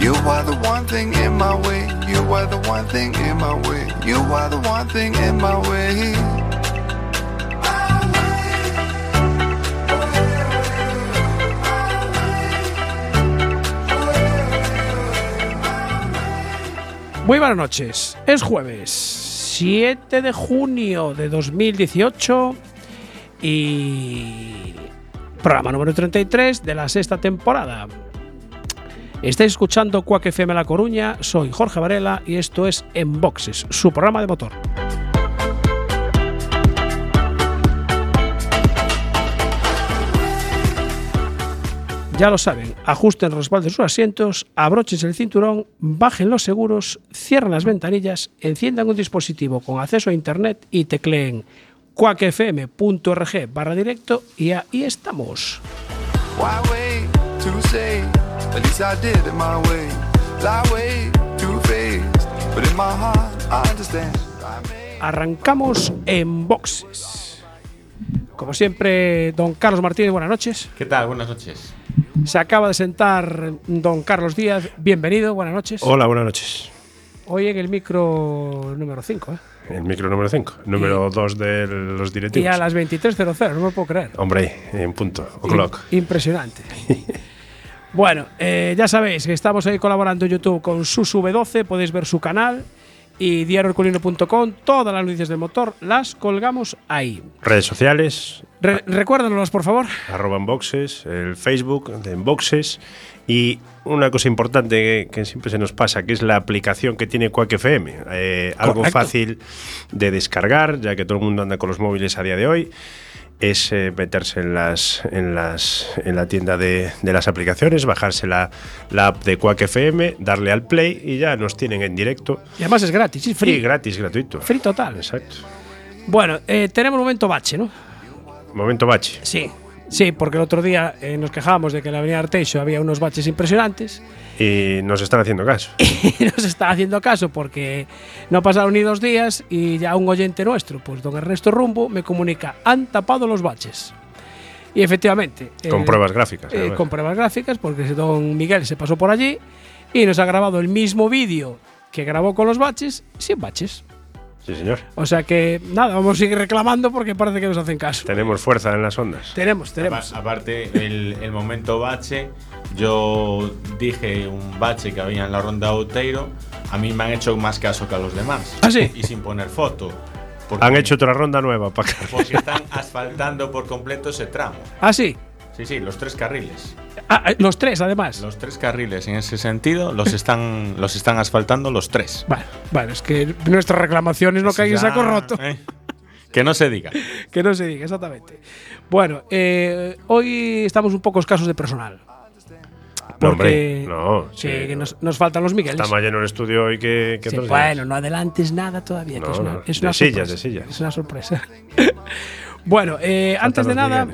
You are the one thing in my way. You are the one thing in my way. You are the one thing in my way. Muy buenas noches. Es jueves 7 de junio de 2018 y programa número 33 de la sexta temporada. Estáis escuchando Cuac FM La Coruña, soy Jorge Varela y esto es En Boxes, su programa de motor. Ya lo saben, ajusten los respaldos de sus asientos, abróchense el cinturón, bajen los seguros, cierren las ventanillas, enciendan un dispositivo con acceso a internet y tecleen cuacfm.org barra directo y ahí estamos. To say? At least I did it my way. Lie way too faced, but in my heart I understand. I made Arrancamos en boxes. Como siempre, don Carlos Martínez, buenas noches. ¿Qué tal? Buenas noches. Se acaba de sentar don Carlos Díaz, bienvenido, buenas noches. Hola, buenas noches. Hoy en el micro número 5, ¿eh? El micro número 5, número 2 de los Y directivos. a las 23.00, no me lo puedo creer. Hombre, en punto, o'clock. Im- Impresionante. bueno, eh, ya sabéis que estamos ahí colaborando en YouTube con SusV12, podéis ver su canal y diarioherculino.com, todas las noticias del motor las colgamos ahí. Redes sociales, Re- por favor. arroba Enboxes, el Facebook de Enboxes y una cosa importante que, que siempre se nos pasa, que es la aplicación que tiene Quack FM. Eh, algo fácil de descargar, ya que todo el mundo anda con los móviles a día de hoy. Es eh, meterse en, las, en, las, en la tienda de, de las aplicaciones, bajarse la, la app de Quack FM, darle al play y ya nos tienen en directo. Y además es gratis, es free. Y gratis, gratuito. Free total. Exacto. Bueno, eh, tenemos momento bache, ¿no? Momento bache. Sí. Sí, porque el otro día eh, nos quejábamos de que en la avenida Arteixo había unos baches impresionantes Y nos están haciendo caso. y nos está haciendo caso porque no pasaron ni dos días y ya un oyente nuestro, pues don Ernesto Rumbo, me comunica, han tapado los baches. Y efectivamente. Con eh, pruebas gráficas. eh, con pruebas gráficas, porque don Miguel se pasó por allí y nos ha grabado el mismo vídeo que grabó con los baches, sin baches. Sí, señor. O sea que nada, vamos a seguir reclamando porque parece que nos hacen caso. Tenemos fuerza en las ondas. Tenemos, tenemos. Apa- Aparte, el, el momento bache, yo dije un bache que había en la ronda Outeiro. A mí me han hecho más caso que a los demás. ¿Ah, sí? Y sin poner foto. Porque, Han hecho otra ronda nueva para acá. Porque están asfaltando por completo ese tramo. Ah, sí. Sí, sí, los tres carriles. Ah, eh, los tres, además. Los tres carriles en ese sentido los están, los están asfaltando los tres. Bueno, bueno, es que nuestras reclamaciones no caen en saco roto. ¿eh? Que no se diga. Que no se diga, exactamente. Bueno, eh, hoy estamos un poco escasos de personal. No, Porque hombre, no, que- sí. que nos, nos faltan los Migueles. Está más lleno el estudio hoy que, que Sí, bueno, días. no adelantes nada todavía, que No, es una, no, es de una sillas, sorpresa. de sillas. Es una sorpresa. bueno, eh, antes de nada,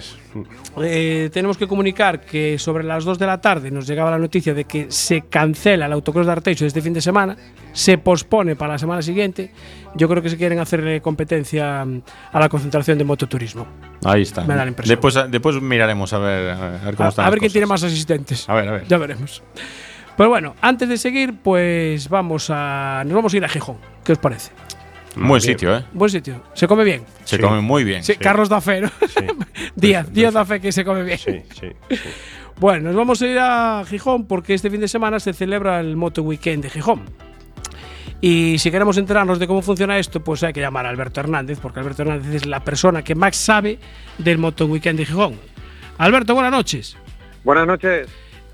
eh, tenemos que comunicar que sobre las 2 de la tarde nos llegaba la noticia de que se cancela el autocross de Arteixo este fin de semana, se pospone para la semana siguiente. Yo creo que se quieren hacerle competencia mm, a la concentración de mototurismo. Ahí está. Me da la impresión. Después, después miraremos a ver, a ver cómo A, están a las ver quién tiene más asistentes. A ver, a ver. Ya veremos. Pero bueno, antes de seguir, pues vamos a nos vamos a ir a Gijón. ¿Qué os parece? Buen Bien. sitio, ¿eh? Buen sitio. Se come bien. Se Sí. come muy bien. Sí, Carlos da fe, ¿no? Sí, Díaz, Díaz da fe que se come bien. sí, sí, sí. Bueno, nos vamos a ir a Gijón porque este fin de semana se celebra el Moto Weekend de Gijón. Y si queremos enterarnos de cómo funciona esto, pues hay que llamar a Alberto Hernández, porque Alberto Hernández es la persona que más sabe del Moto Weekend de Gijón. Alberto, buenas noches. Buenas noches.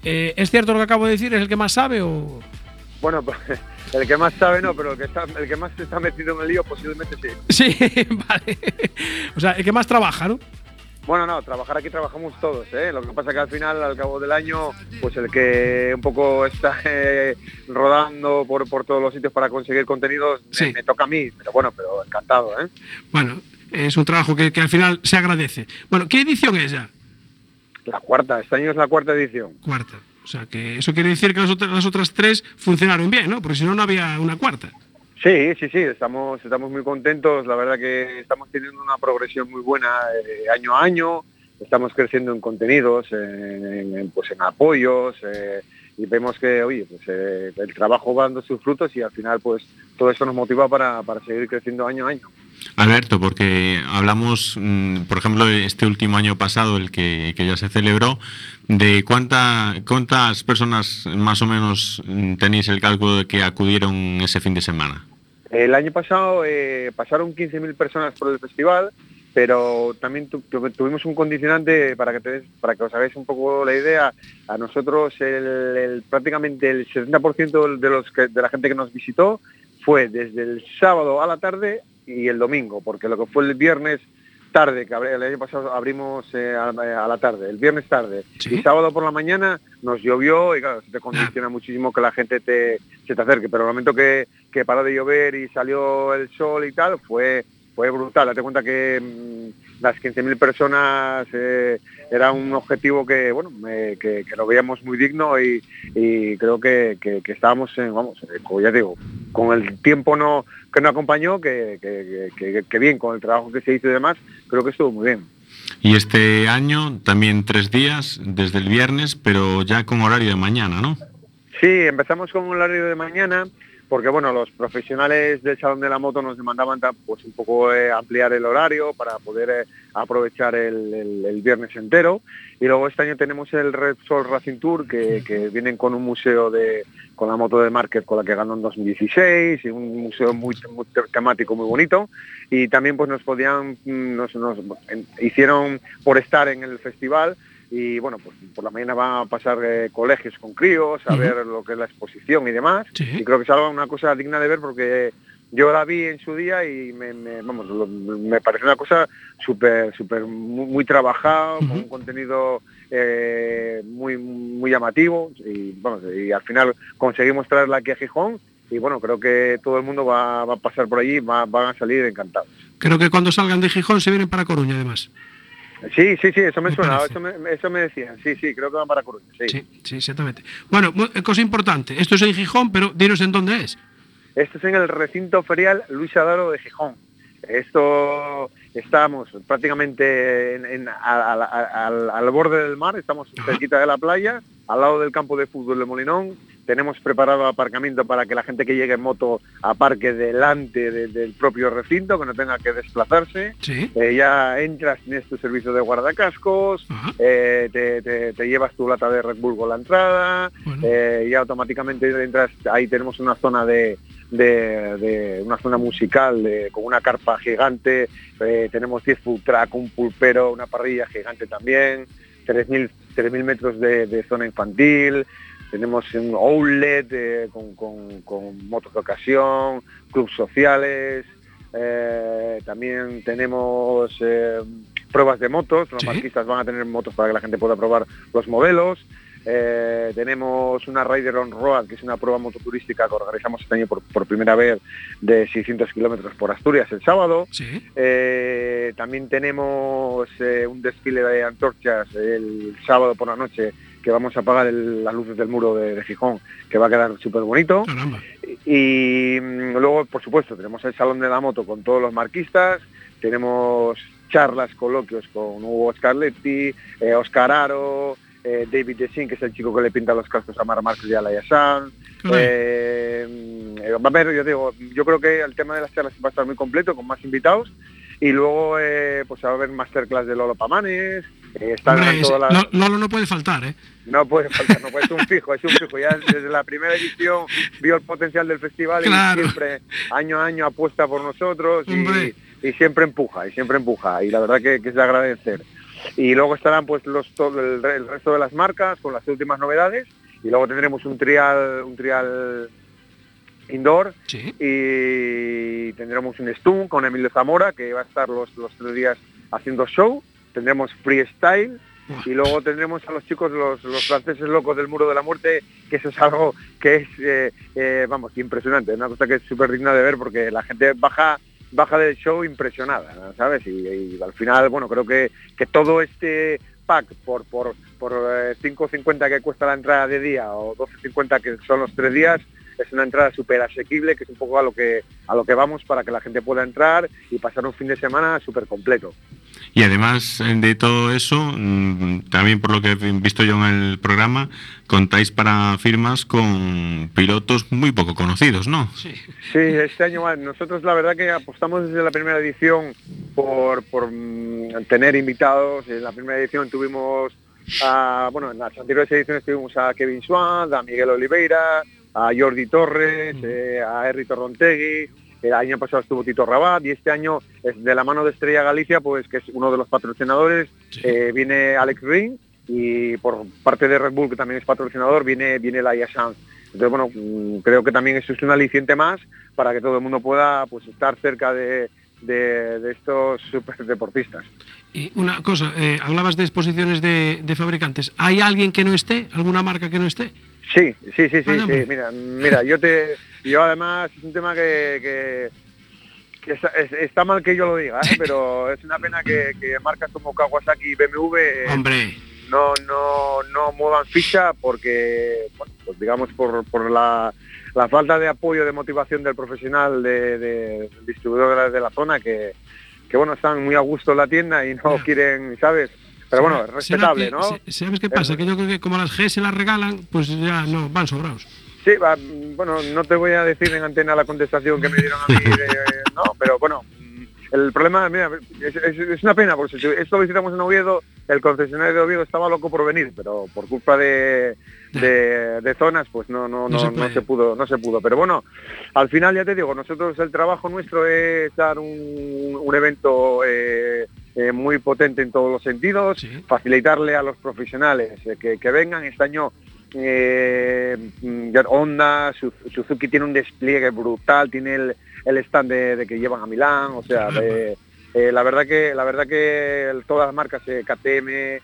Eh, ¿Es cierto lo que acabo de decir? ¿Es el que más sabe o...? Bueno, pues, el que más sabe no, pero el que, está, el que más está metido en el lío posiblemente sí. Sí, vale. O sea, el que más trabaja, ¿no? Bueno, no, trabajar aquí trabajamos todos, ¿eh? Lo que pasa que al final, al cabo del año, pues el que un poco está eh, rodando por, por todos los sitios para conseguir contenidos, me- Sí. me, toca a mí. Pero bueno, pero encantado, ¿eh? Bueno, es un trabajo que, que al final se agradece. Bueno, ¿qué edición es ya? La cuarta, este año es la cuarta edición. Cuarta. O sea, que eso quiere decir que las otras, tres funcionaron bien, ¿no? Porque si no, no había una cuarta. Sí, sí, sí, estamos, estamos muy contentos. La verdad que estamos teniendo una progresión muy buena eh, año a año. Estamos creciendo en contenidos, en, en- pues en apoyos eh, y vemos que, oye, pues eh, el trabajo va dando sus frutos y al final, pues todo esto nos motiva para, para seguir creciendo año a año. Alberto, porque hablamos, mm, por ejemplo, este último año pasado, el que, ya se celebró, de cuánta, cuántas personas más o menos mm, tenéis el cálculo de que acudieron ese fin de semana. El año pasado eh, pasaron 15.000 personas por el festival, pero también tu- tu- tuvimos un condicionante para que, te para que os hagáis un poco la idea. A nosotros el- prácticamente el 70% de, los que, de la gente que nos visitó fue desde el sábado a la tarde y el domingo, porque lo que fue el viernes tarde, que el año pasado abrimos eh, a, a la tarde, el viernes tarde Sí. y sábado por la mañana nos llovió y claro, se te condiciona muchísimo que la gente te, se te acerque, pero el momento que, que paró de llover y salió el sol y tal, fue, fue brutal. Date cuenta que mm, las 15.000 personas eh, era un objetivo que, bueno, que, que lo veíamos muy digno y, y creo que, que- que estábamos, en, vamos, eh, como ya digo, con el tiempo no que no acompañó, que, bien, con el trabajo que se hizo y demás, creo que estuvo muy bien. Y este año también tres días, desde el viernes, pero ya con horario de mañana, ¿no? Sí, empezamos con un horario de mañana porque bueno, los profesionales del Salón de la Moto nos demandaban pues un poco eh, ampliar el horario para poder eh, aprovechar el, el- el viernes entero. Y luego este año tenemos el Red Sol Racing Tour que, que vienen con un museo de con la moto de Market con la que ganó en 2016 y un museo muy, muy te- temático muy bonito y también pues nos podían mm, nos, hicieron por estar en el festival y bueno, pues por la mañana van a pasar eh, colegios con críos, a ver lo que es la exposición y demás. Sí. Y creo que es algo, una cosa digna de ver porque yo la vi en su día y me, me- vamos, lo- me pareció una cosa súper, súper muy, muy trabajado, con un contenido eh, muy, muy llamativo y, vamos, y al final conseguimos traerla aquí a Gijón y bueno, creo que todo el mundo va, va a pasar por allí, va- van a salir encantados. Creo que cuando salgan de Gijón se vienen para Coruña, además. Sí, sí, sí, eso me, Me suena, eso me, eso me decían, sí, sí, creo que van para Coruña, sí. Sí, sí, exactamente. Bueno, eh, cosa importante. Esto es en Gijón, pero dinos en dónde es. Esto es en el recinto ferial Luis Adaro de Gijón. Esto estamos prácticamente en- al, al borde del mar, estamos cerquita de la playa, al lado del campo de fútbol de Molinón. Tenemos preparado aparcamiento para que la gente que llegue en moto aparque delante de- del propio recinto, que no tenga que desplazarse. Sí. Eh, ya entras, tienes tu servicio de guardacascos, eh, te, te- te llevas tu lata de Red Bull con la entrada, Bueno. eh, y automáticamente entras, ahí tenemos una zona de, de- de- una zona musical de- con una carpa gigante, eh, tenemos 10 food track, un pulpero, una parrilla gigante también, 3.000 3.000 metros de, de zona infantil, tenemos un outlet eh, con, con- con motos de ocasión, clubes sociales, eh, también tenemos eh, pruebas de motos, los Sí. marquistas van a tener motos para que la gente pueda probar los modelos. Tenemos una Rider on Road, que es una prueba mototurística que organizamos este año por, por primera vez de 600 kilómetros por Asturias el sábado. Sí. También tenemos un desfile de antorchas el sábado por la noche que vamos a apagar el- las luces del muro de, de Gijón, que va a quedar súper bonito. Y mm, luego, por supuesto, tenemos el Salón de la Moto con todos los marquistas, tenemos charlas, coloquios con Hugo Scarletti, eh, Oscar Aro, eh, David Desin, que es el chico que le pinta los cascos a Mar Márquez y a Laia. Caray. Eh, mm, va a haber, yo digo, yo creo que el tema de las charlas va a estar muy completo, con más invitados. Y luego eh, pues va a haber masterclass de Lolo Pamanes, eh, están Hombre, todas las- Lo- Lolo no puede faltar, ¿eh? no puede faltar, no puede, es un fijo, es un fijo. Ya desde la primera edición vio el potencial del festival Claro. y siempre, año a año, apuesta por nosotros y, y siempre empuja, y siempre empuja. Y la verdad que, que es de agradecer. Y luego estarán pues los todo el, el resto de las marcas con las últimas novedades y luego tendremos un trial, un trial indoor Sí. y tendremos un Stun con Emilio Zamora que va a estar los, los tres días haciendo show. Tendremos freestyle y luego tendremos a los chicos, los, los franceses locos del Muro de la Muerte, que eso es algo que es, eh, eh, vamos, impresionante, una cosa que es súper digna de ver porque la gente baja baja del show impresionada, ¿sabes? Y, al final, bueno, creo que, que todo este pack por por por 5.50 eh, que cuesta la entrada de día o 12.50 que son los tres días es una entrada súper asequible que es un poco a lo que a lo que vamos para que la gente pueda entrar y pasar un fin de semana súper completo y además de todo eso, mm, también por lo que he visto yo en el programa, contáis para firmas con pilotos muy poco conocidos, ¿no? Sí, sí este año nosotros la verdad que apostamos desde la primera edición por, mm, tener invitados. En la primera edición tuvimos, a, bueno, en las anteriores ediciones tuvimos a Kevin Swan, a Miguel Oliveira, a Jordi Torres, eh, a Henry Torrontegui, el año pasado estuvo Tito Rabat y este año de la mano de Estrella Galicia, pues que es uno de los patrocinadores, eh, viene Alex Ring y por parte de Red Bull, que también es patrocinador, viene, viene la Sanz. Entonces, bueno, mm, creo que también eso es un aliciente más para que todo el mundo pueda pues, estar cerca de, estos super deportistas. Y una cosa, eh, hablabas de exposiciones de, fabricantes. ¿Hay alguien que no esté? ¿Alguna marca que no esté? Sí, sí, sí, sí, sí. Mira, mira, yo te, yo además es un tema que, está, mal que yo lo diga, ¿eh? pero es una pena que, marcas como Kawasaki y BMW eh, no no no muevan ficha porque pues digamos por, la, falta de apoyo de motivación del profesional de, de, distribuidor de la zona que, que bueno están muy a gusto en la tienda y no quieren sabes pero bueno es respetable no sabes qué pasa que yo creo que como las G se las regalan pues ya no van sobrados Sí, bueno, no te voy a decir en antena la contestación que me dieron a mí, no, pero bueno, el problema, mira, es, una pena, porque si esto visitamos en Oviedo, el concesionario de Oviedo estaba loco por venir, pero por culpa de, zonas, pues no, no, no, no, se pudo, no se pudo. Pero bueno, al final ya te digo, nosotros el trabajo nuestro es dar un, evento eh, eh, muy potente en todos los sentidos, facilitarle a los profesionales eh, que, que vengan. Este año Honda, Suzuki tiene un despliegue brutal, tiene el, el stand de, que llevan a Milán, o sea, la verdad que la verdad que todas las marcas KTM,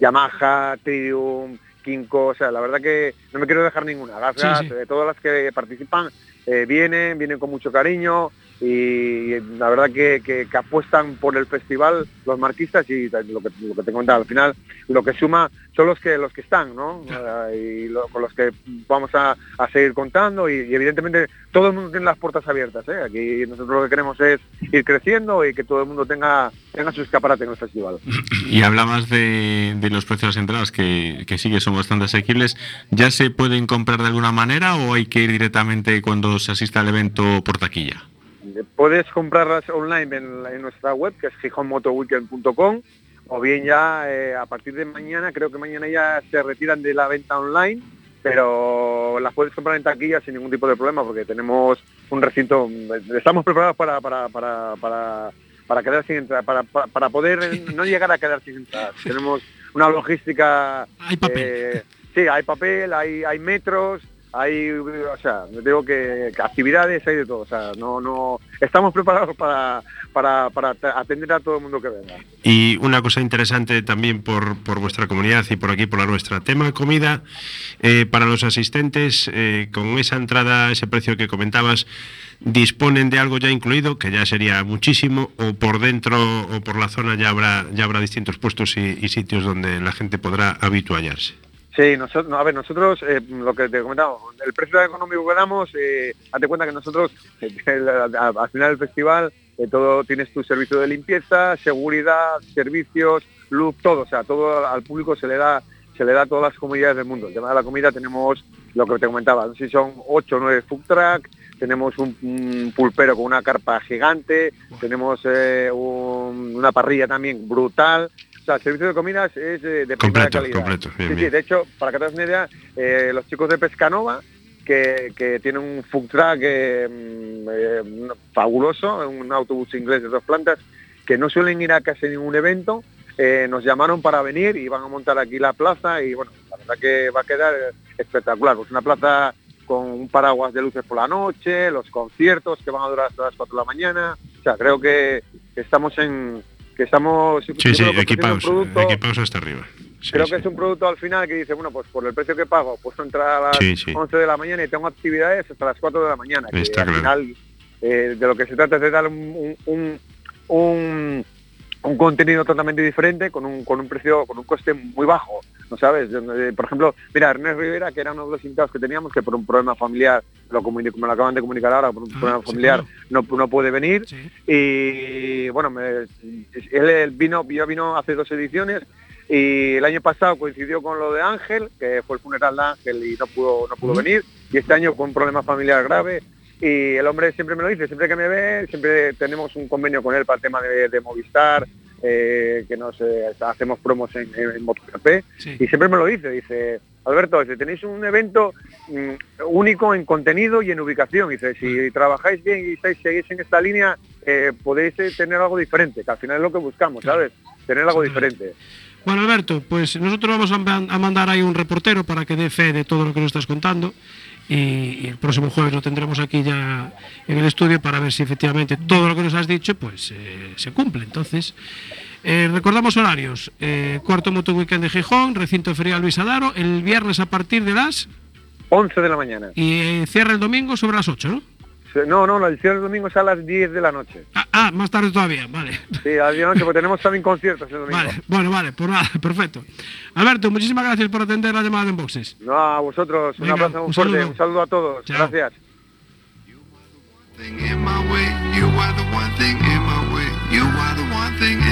Yamaha, Triumph, Kinko, o sea, la verdad que no me quiero dejar ninguna. Las, de todas las que participan vienen, vienen con mucho cariño y la verdad que, apuestan por el festival los marquistas y lo que, lo que te contaba al final lo que suma son los que los que están ¿no? y con los que vamos a, seguir contando y, evidentemente todo el mundo tiene las puertas abiertas ¿eh? aquí nosotros lo que queremos es ir creciendo y que todo el mundo tenga tenga su escaparate en el festival y hablabas de, de los precios de las entradas que, que sí que son bastante asequibles ¿ya se pueden comprar de alguna manera o hay que ir directamente cuando se asista al evento por taquilla? Puedes comprarlas online en, nuestra web, que es gijonmotoweekend.com, o bien ya eh, a partir de mañana, creo que mañana ya se retiran de la venta online, pero las puedes comprar en taquilla sin ningún tipo de problema, porque tenemos un recinto, estamos preparados para, para, para, para, para quedar sin entrada, para, para, poder no llegar a quedar sin entradas. tenemos una logística... Hay papel. Eh, sí, hay papel, hay, hay metros, hay, o sea, digo que, actividades hay de todo, o sea, no, no, estamos preparados para, para, para atender a todo el mundo que venga. Y una cosa interesante también por, por vuestra comunidad y por aquí, por la nuestra, tema comida, eh, para los asistentes, eh, con esa entrada, ese precio que comentabas, disponen de algo ya incluido, que ya sería muchísimo, o por dentro o por la zona ya habrá, ya habrá distintos puestos y, y sitios donde la gente podrá habituallarse. Sí, nosotros, a ver, nosotros, eh, lo que te comentaba, el precio económico que damos, eh, hazte cuenta que nosotros, al final del festival, eh, todo tienes tu servicio de limpieza, seguridad, servicios, luz, todo, o sea, todo al público se le da se le da a todas las comunidades del mundo. El tema de la comida tenemos lo que te comentaba, no sé si son 8 o 9 food truck, tenemos un, pulpero con una carpa gigante, tenemos eh, una parrilla también brutal, o sea, el servicio de comidas es de, de primera calidad. Completo, sí, sí, de hecho, para que te hagas una idea, eh, los chicos de Pescanova, que, que tienen un food truck eh, mm, eh, fabuloso, un autobús inglés de dos plantas, que no suelen ir a casi ningún evento, nos llamaron para venir y van a montar aquí la plaza y bueno, la verdad que va a quedar espectacular. Pues una plaza con un paraguas de luces por la noche, los conciertos que van a durar hasta las 4 de la mañana. O sea, creo que estamos en, que estamos sí, sí, equipados, hasta arriba. creo que es un producto al final que dice, bueno, pues por el precio que pago, puedo entrar a las 11 de la mañana y tengo actividades hasta las 4 de la mañana. Está al final eh, de lo que se trata es de dar un, un, un, un contenido totalmente diferente con un, con un precio, con un coste muy bajo, ¿no sabes? Eh, Por ejemplo, mira, Ernest Rivera, que era uno de los invitados que teníamos, que por un problema familiar, lo me lo acaban de comunicar ahora, por un Ah, problema sí, familiar, claro. no, no puede venir. Sí. Y bueno, me- él, vino, ya vino hace dos ediciones y el año pasado coincidió con lo de Ángel, que fue el funeral de Ángel y no pudo, no pudo venir. Y este año con un problema familiar grave. Y el hombre siempre me lo dice, siempre que me ve, siempre tenemos un convenio con él para el tema de, de Movistar, eh, que nos eh, hacemos promos en, en MotoGP. Sí. Y siempre me lo dice, dice, Alberto, dice, tenéis un evento mm, único en contenido y en ubicación. Dice, si trabajáis bien y estáis, seguís en esta línea, eh, podéis tener algo diferente, que al final es lo que buscamos, ¿sabes? Tener algo diferente. Bueno, Alberto, pues nosotros vamos a mandar ahí un reportero para que dé fe de todo lo que nos estás contando. Y, el próximo jueves lo tendremos aquí ya en el estudio para ver si efectivamente todo lo que nos has dicho pues eh, se cumple. Entonces, eh, recordamos horarios. Eh, cuarto Moto Weekend de Gijón, recinto ferial Luis Adaro, el viernes a partir de las... 11 de la mañana. Y cierra el domingo sobre las 8, ¿no? No, no, la edición del domingo es a las 10 de la noche. Ah, ah, más tarde todavía, vale. Sí, a las 10 de la noche, porque tenemos también conciertos el domingo. Vale, bueno, vale, pues nada, perfecto. Alberto, muchísimas gracias por atender la llamada de Enboxes. No, a vosotros, un abrazo muy un fuerte, saludo. un saludo a todos. Chao. Gracias. thing in my way. You are the one thing in my way. You are the one thing in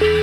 Un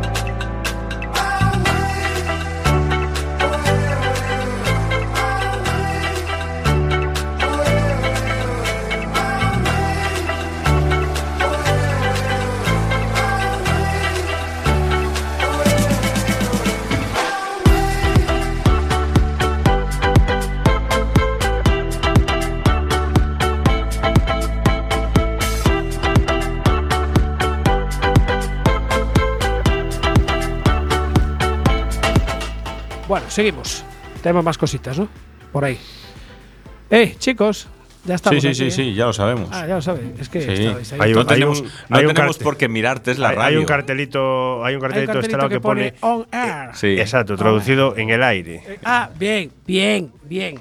Seguimos. Tenemos más cositas, ¿no? Por ahí. Eh, chicos, ya estamos. Sí, sí, aquí, sí, ¿eh? sí, ya lo sabemos. Ah, ya lo saben. Es que Sí. estabais ahí. Hay no un- tenemos, un- no hay un tenemos por qué mirarte, es la hay, radio. hay un cartelito, hay un Hay un cartelito de este lado que, pone, on air. Sí. exacto, traducido en el aire. Eh, Ah, bien, bien, bien.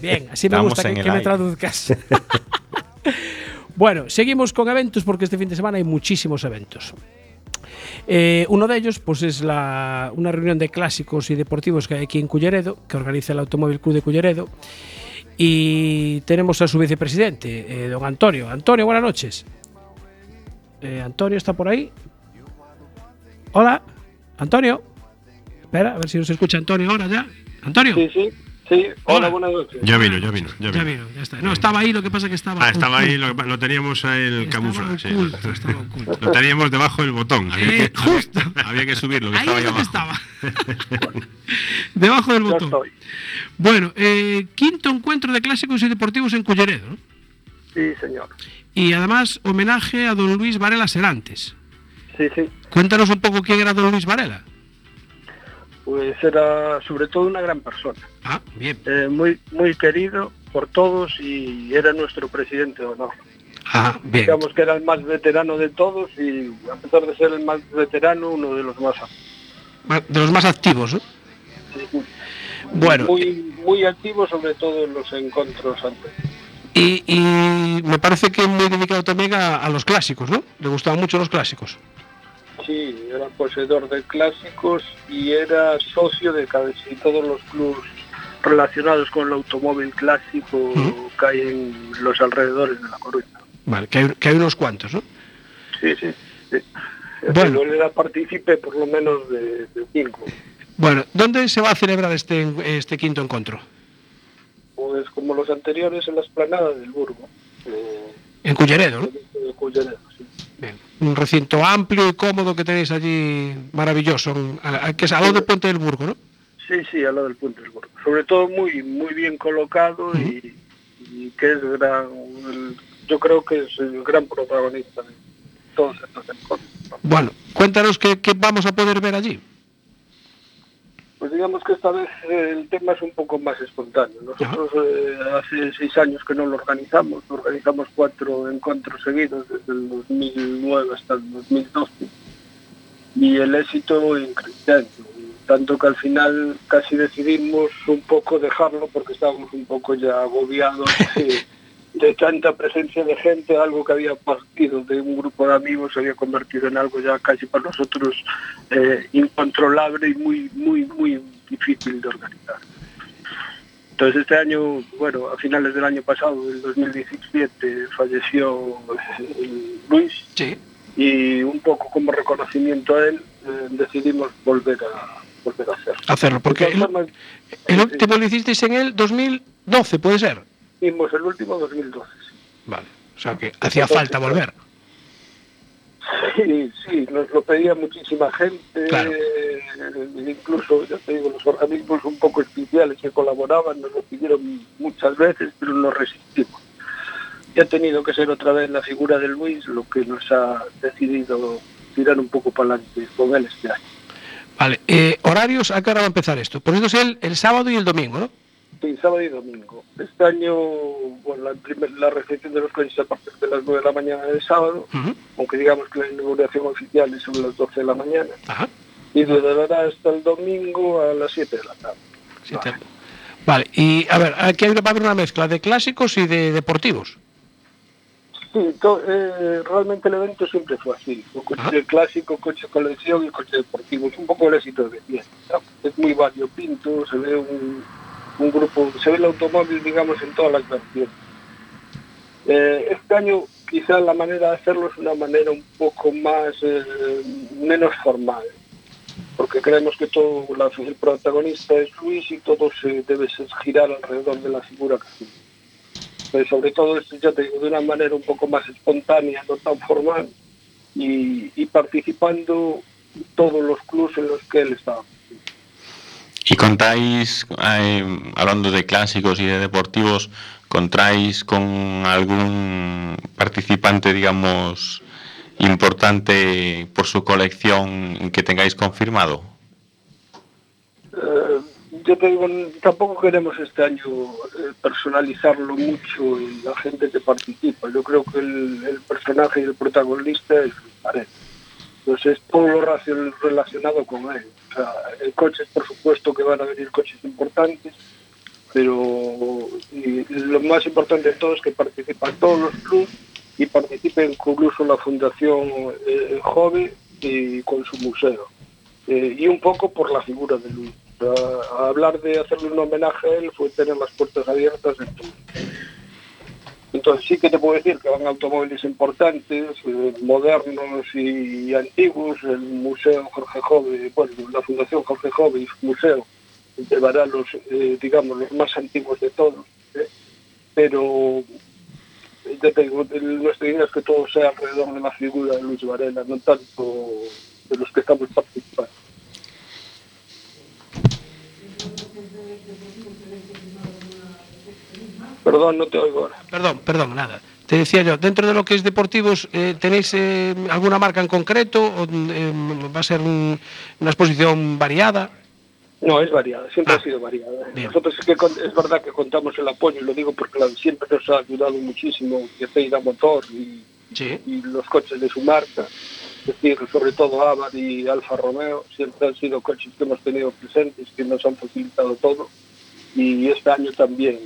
Bien, así me gusta que, me traduzcas. bueno, seguimos con eventos porque este fin de semana hay muchísimos eventos. Eh, uno de ellos pues, es la, una reunión de clásicos y deportivos que hay aquí en Culleredo, que organiza el Automóvil Club de Culleredo. Y tenemos a su vicepresidente, eh, don Antonio. Antonio, buenas noches. Eh, Antonio está por ahí. Hola, Antonio. Espera, a ver si nos escucha Antonio ahora ya. Antonio. Sí, sí, sí. Hola. Hola, buenas noches. Ya vino, ya vino, ya Ya vino. vino, ya está. No, estaba ahí, lo que pasa que estaba. Ah, estaba ahí, lo, lo teníamos ahí el camufla. sí. Lo teníamos debajo del botón. Había, Eh, que, justo. había, había que subirlo, que Ahí estaba es ahí estaba. Debajo del botón. Bueno, eh, quinto encuentro de clásicos y deportivos en Culleredo. ¿no? Sí, señor. Y además, homenaje a don Luis Varela Serantes. Sí, sí. Cuéntanos un poco quién era don Luis Varela. Pues era sobre todo una gran persona. Ah, bien. Eh, muy, muy querido por todos y era nuestro presidente de honor. Ah, bien. Digamos que era el más veterano de todos y a pesar de ser el más veterano, uno de los más. De los más activos, ¿no? Bueno. Muy, muy activo, sobre todo en los encuentros antes. Y, y me parece que muy dedicado también a, a los clásicos, ¿no? Le gustaban mucho los clásicos. Sí, era poseedor de clásicos y era socio de casi todos los clubes relacionados con el automóvil clásico Ujú. que hay en los alrededores de La Coruña. Vale, que hay, que hay unos cuantos, ¿no? Sí, sí. sí. Bueno. Pero él era partícipe por lo menos de, de cinco. Bueno, ¿dónde se va a celebrar este, este quinto encuentro? Pues como los anteriores en la esplanada del Burgo. eh, En Culleredo, ¿no? de Culleredo, sí. Un recinto amplio y cómodo que tenéis allí, maravilloso, que es al lado del Puente del Burgo, ¿no? Sí, sí, al lado del puente del Burgo. Sobre todo muy muy bien colocado y, y que es gran, el- yo creo que es el gran protagonista de todos estos encuentros. Bueno, cuéntanos qué, qué vamos a poder ver allí. Pues digamos que esta vez eh, el tema es un poco más espontáneo. Nosotros eh, hace seis años que no lo organizamos, organizamos cuatro encuentros seguidos desde el 2009 hasta el 2012 y el éxito increciente, tanto que al final casi decidimos un poco dejarlo porque estábamos un poco ya agobiados de, tanta presencia de gente, algo que había partido de un grupo de amigos se había convertido en algo ya casi para nosotros eh, incontrolable y muy, muy, muy difícil de organizar. Entonces este año, bueno, a finales del año pasado, del 2017, falleció eh, Luis Sí. y un poco como reconocimiento a él eh, decidimos volver a volver a hacerlo. Hacerlo, porque el, el último lo hicisteis en el 2012, ¿puede ser? Hicimos el último 2012. sí. Vale. O sea que hacía falta volver. Sí, sí, nos lo pedía muchísima gente, Claro. incluso, ya te digo, los organismos un poco especiales que colaboraban nos lo pidieron muchas veces, pero nos resistimos. Y ha tenido que ser otra vez la figura de Luis lo que nos ha decidido tirar un poco para adelante con él este año. Vale. eh, horarios, ¿a qué hora va a empezar esto? Es el, el sábado y el domingo, ¿no? Sí, sábado y domingo. Este año, bueno, la, primer- la recepción de los coches a partir de las 9 de la mañana del sábado, aunque digamos que la inauguración oficial es sobre las 12 de la mañana, Ajá. y durará hasta el domingo a las 7 de la tarde. Sí, Vale, y a ver, aquí va a haber una mezcla de clásicos y de deportivos. Sí, to- eh, realmente el evento siempre fue así. Un coche Ajá. clásico, coche colección y coche deportivo. Es un poco el éxito de bien. Es muy variopinto, se ve un, un grupo, se ve el automóvil, digamos, en todas las versiones. Eh, este año quizá la manera de hacerlo es una manera un poco más, eh, menos formal. Porque creemos que todo la- el protagonista es Luis y todo se debe girar alrededor de la figura que pero sobre todo esto ya te digo de una manera un poco más espontánea, no tan formal, y, y participando todos los clubes en los que él estaba. Y contáis, eh, hablando de clásicos y de deportivos, contáis con algún participante, digamos, importante por su colección que tengáis confirmado. Eh, yo te digo, tampoco queremos este año eh, personalizarlo mucho en la gente que participa. Yo creo que el, personaje y el protagonista es Pared. Entonces, todo lo relacionado con él. O sea, el coches, por supuesto, que van a venir coches importantes, pero lo más importante de todo es que participan todos los clubes y participen incluso la Fundación eh, Jove y con su museo. Eh, y un poco por la figura de Luis. Hablar de hacerle un homenaje a él fue tener las puertas abiertas en todo. Entonces sí que te puedo decir que van automóviles importantes, eh, modernos y antiguos, el Museo Jorge Jove, bueno, la Fundación Jorge Jove museo llevará los, eh, digamos, los más antiguos de todos, ¿eh? pero eh, nuestra idea es que todo sea alrededor de la figura de Luis Varela, no tanto de los que estamos participando. Perdón, no te oigo ahora. Perdón, perdón, nada. Te decía yo, dentro de lo que es deportivos, eh, ¿tenéis eh, alguna marca en concreto? ¿O, eh, ¿Va a ser un- una exposición variada? No, es variada, siempre Ah, ha sido variada. bien. Nosotros es que con- es verdad que contamos el apoyo, y lo digo porque la- siempre nos ha ayudado muchísimo Cepeira Motor y, Sí. y los coches de su marca. Es decir, sobre todo Abarth y Alfa Romeo siempre han sido coches que hemos tenido presentes, que nos han facilitado todo. Y este año también,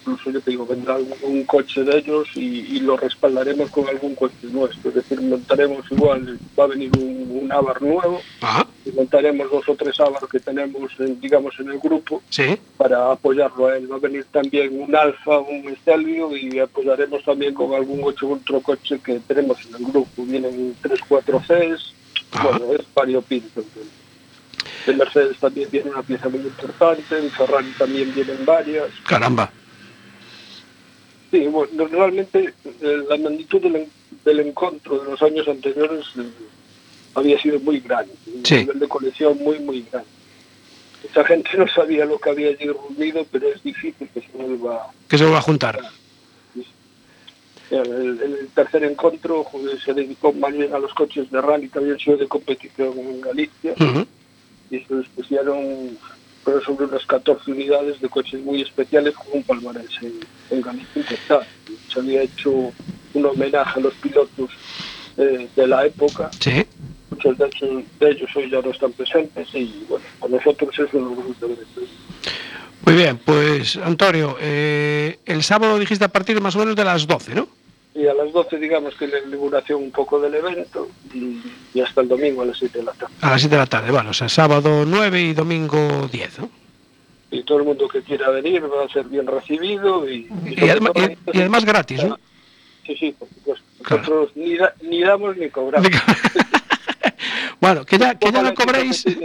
incluso yo te digo, vendrá un, un coche de ellos y, y lo respaldaremos con algún coche nuestro. Es decir, montaremos igual, va a venir un, un Abarth nuevo, y montaremos dos o tres Abarth que tenemos, en- digamos, en el grupo sí. para apoyarlo a él. Va a venir también un Alfa, un Stelvio y apoyaremos también con algún otro, otro coche que tenemos en el grupo. Vienen tres, cuatro Cs, Ajá. bueno, es variopinto. De Mercedes también viene una pieza muy importante, en Ferrari también vienen varias. Caramba. Sí, bueno, realmente eh, la magnitud del, del encuentro de los años anteriores eh, había sido muy grande, un nivel de colección muy, muy grande. Mucha gente no sabía lo que había allí reunido, pero es difícil que se vuelva Que se va a juntar. El, el tercer encuentro se dedicó más bien a los coches de rally que habían sido de competición en Galicia Ujú. y se les pusieron creo, sobre unas 14 unidades de coches muy especiales con un palmarés en, en Galicia importante. Se había hecho un homenaje a los pilotos eh, de la época, Sí. muchos de, hecho- de ellos hoy ya no están presentes y bueno, con nosotros nos gusta ver. Muy bien, pues Antonio, eh, el sábado dijiste a partir más o menos de las 12, ¿no? Y a las 12 digamos que la inauguración un poco del evento y, y hasta el domingo a las 7 de la tarde. A las 7 de la tarde, bueno, o sea, sábado 9 y domingo 10, ¿no? y todo el mundo que quiera venir va a ser bien recibido y, Y, sobre además, y- y además gratis, ¿no? sí sí por supuesto Claro. nosotros ni, da- ni damos ni cobramos bueno, que ya, que ya lo cobréis, el,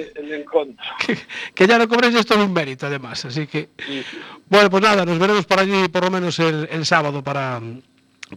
que, que ya lo cobréis es todo un mérito además, así que... Sí, sí. Bueno, pues nada, nos veremos por allí por lo menos el, el sábado para,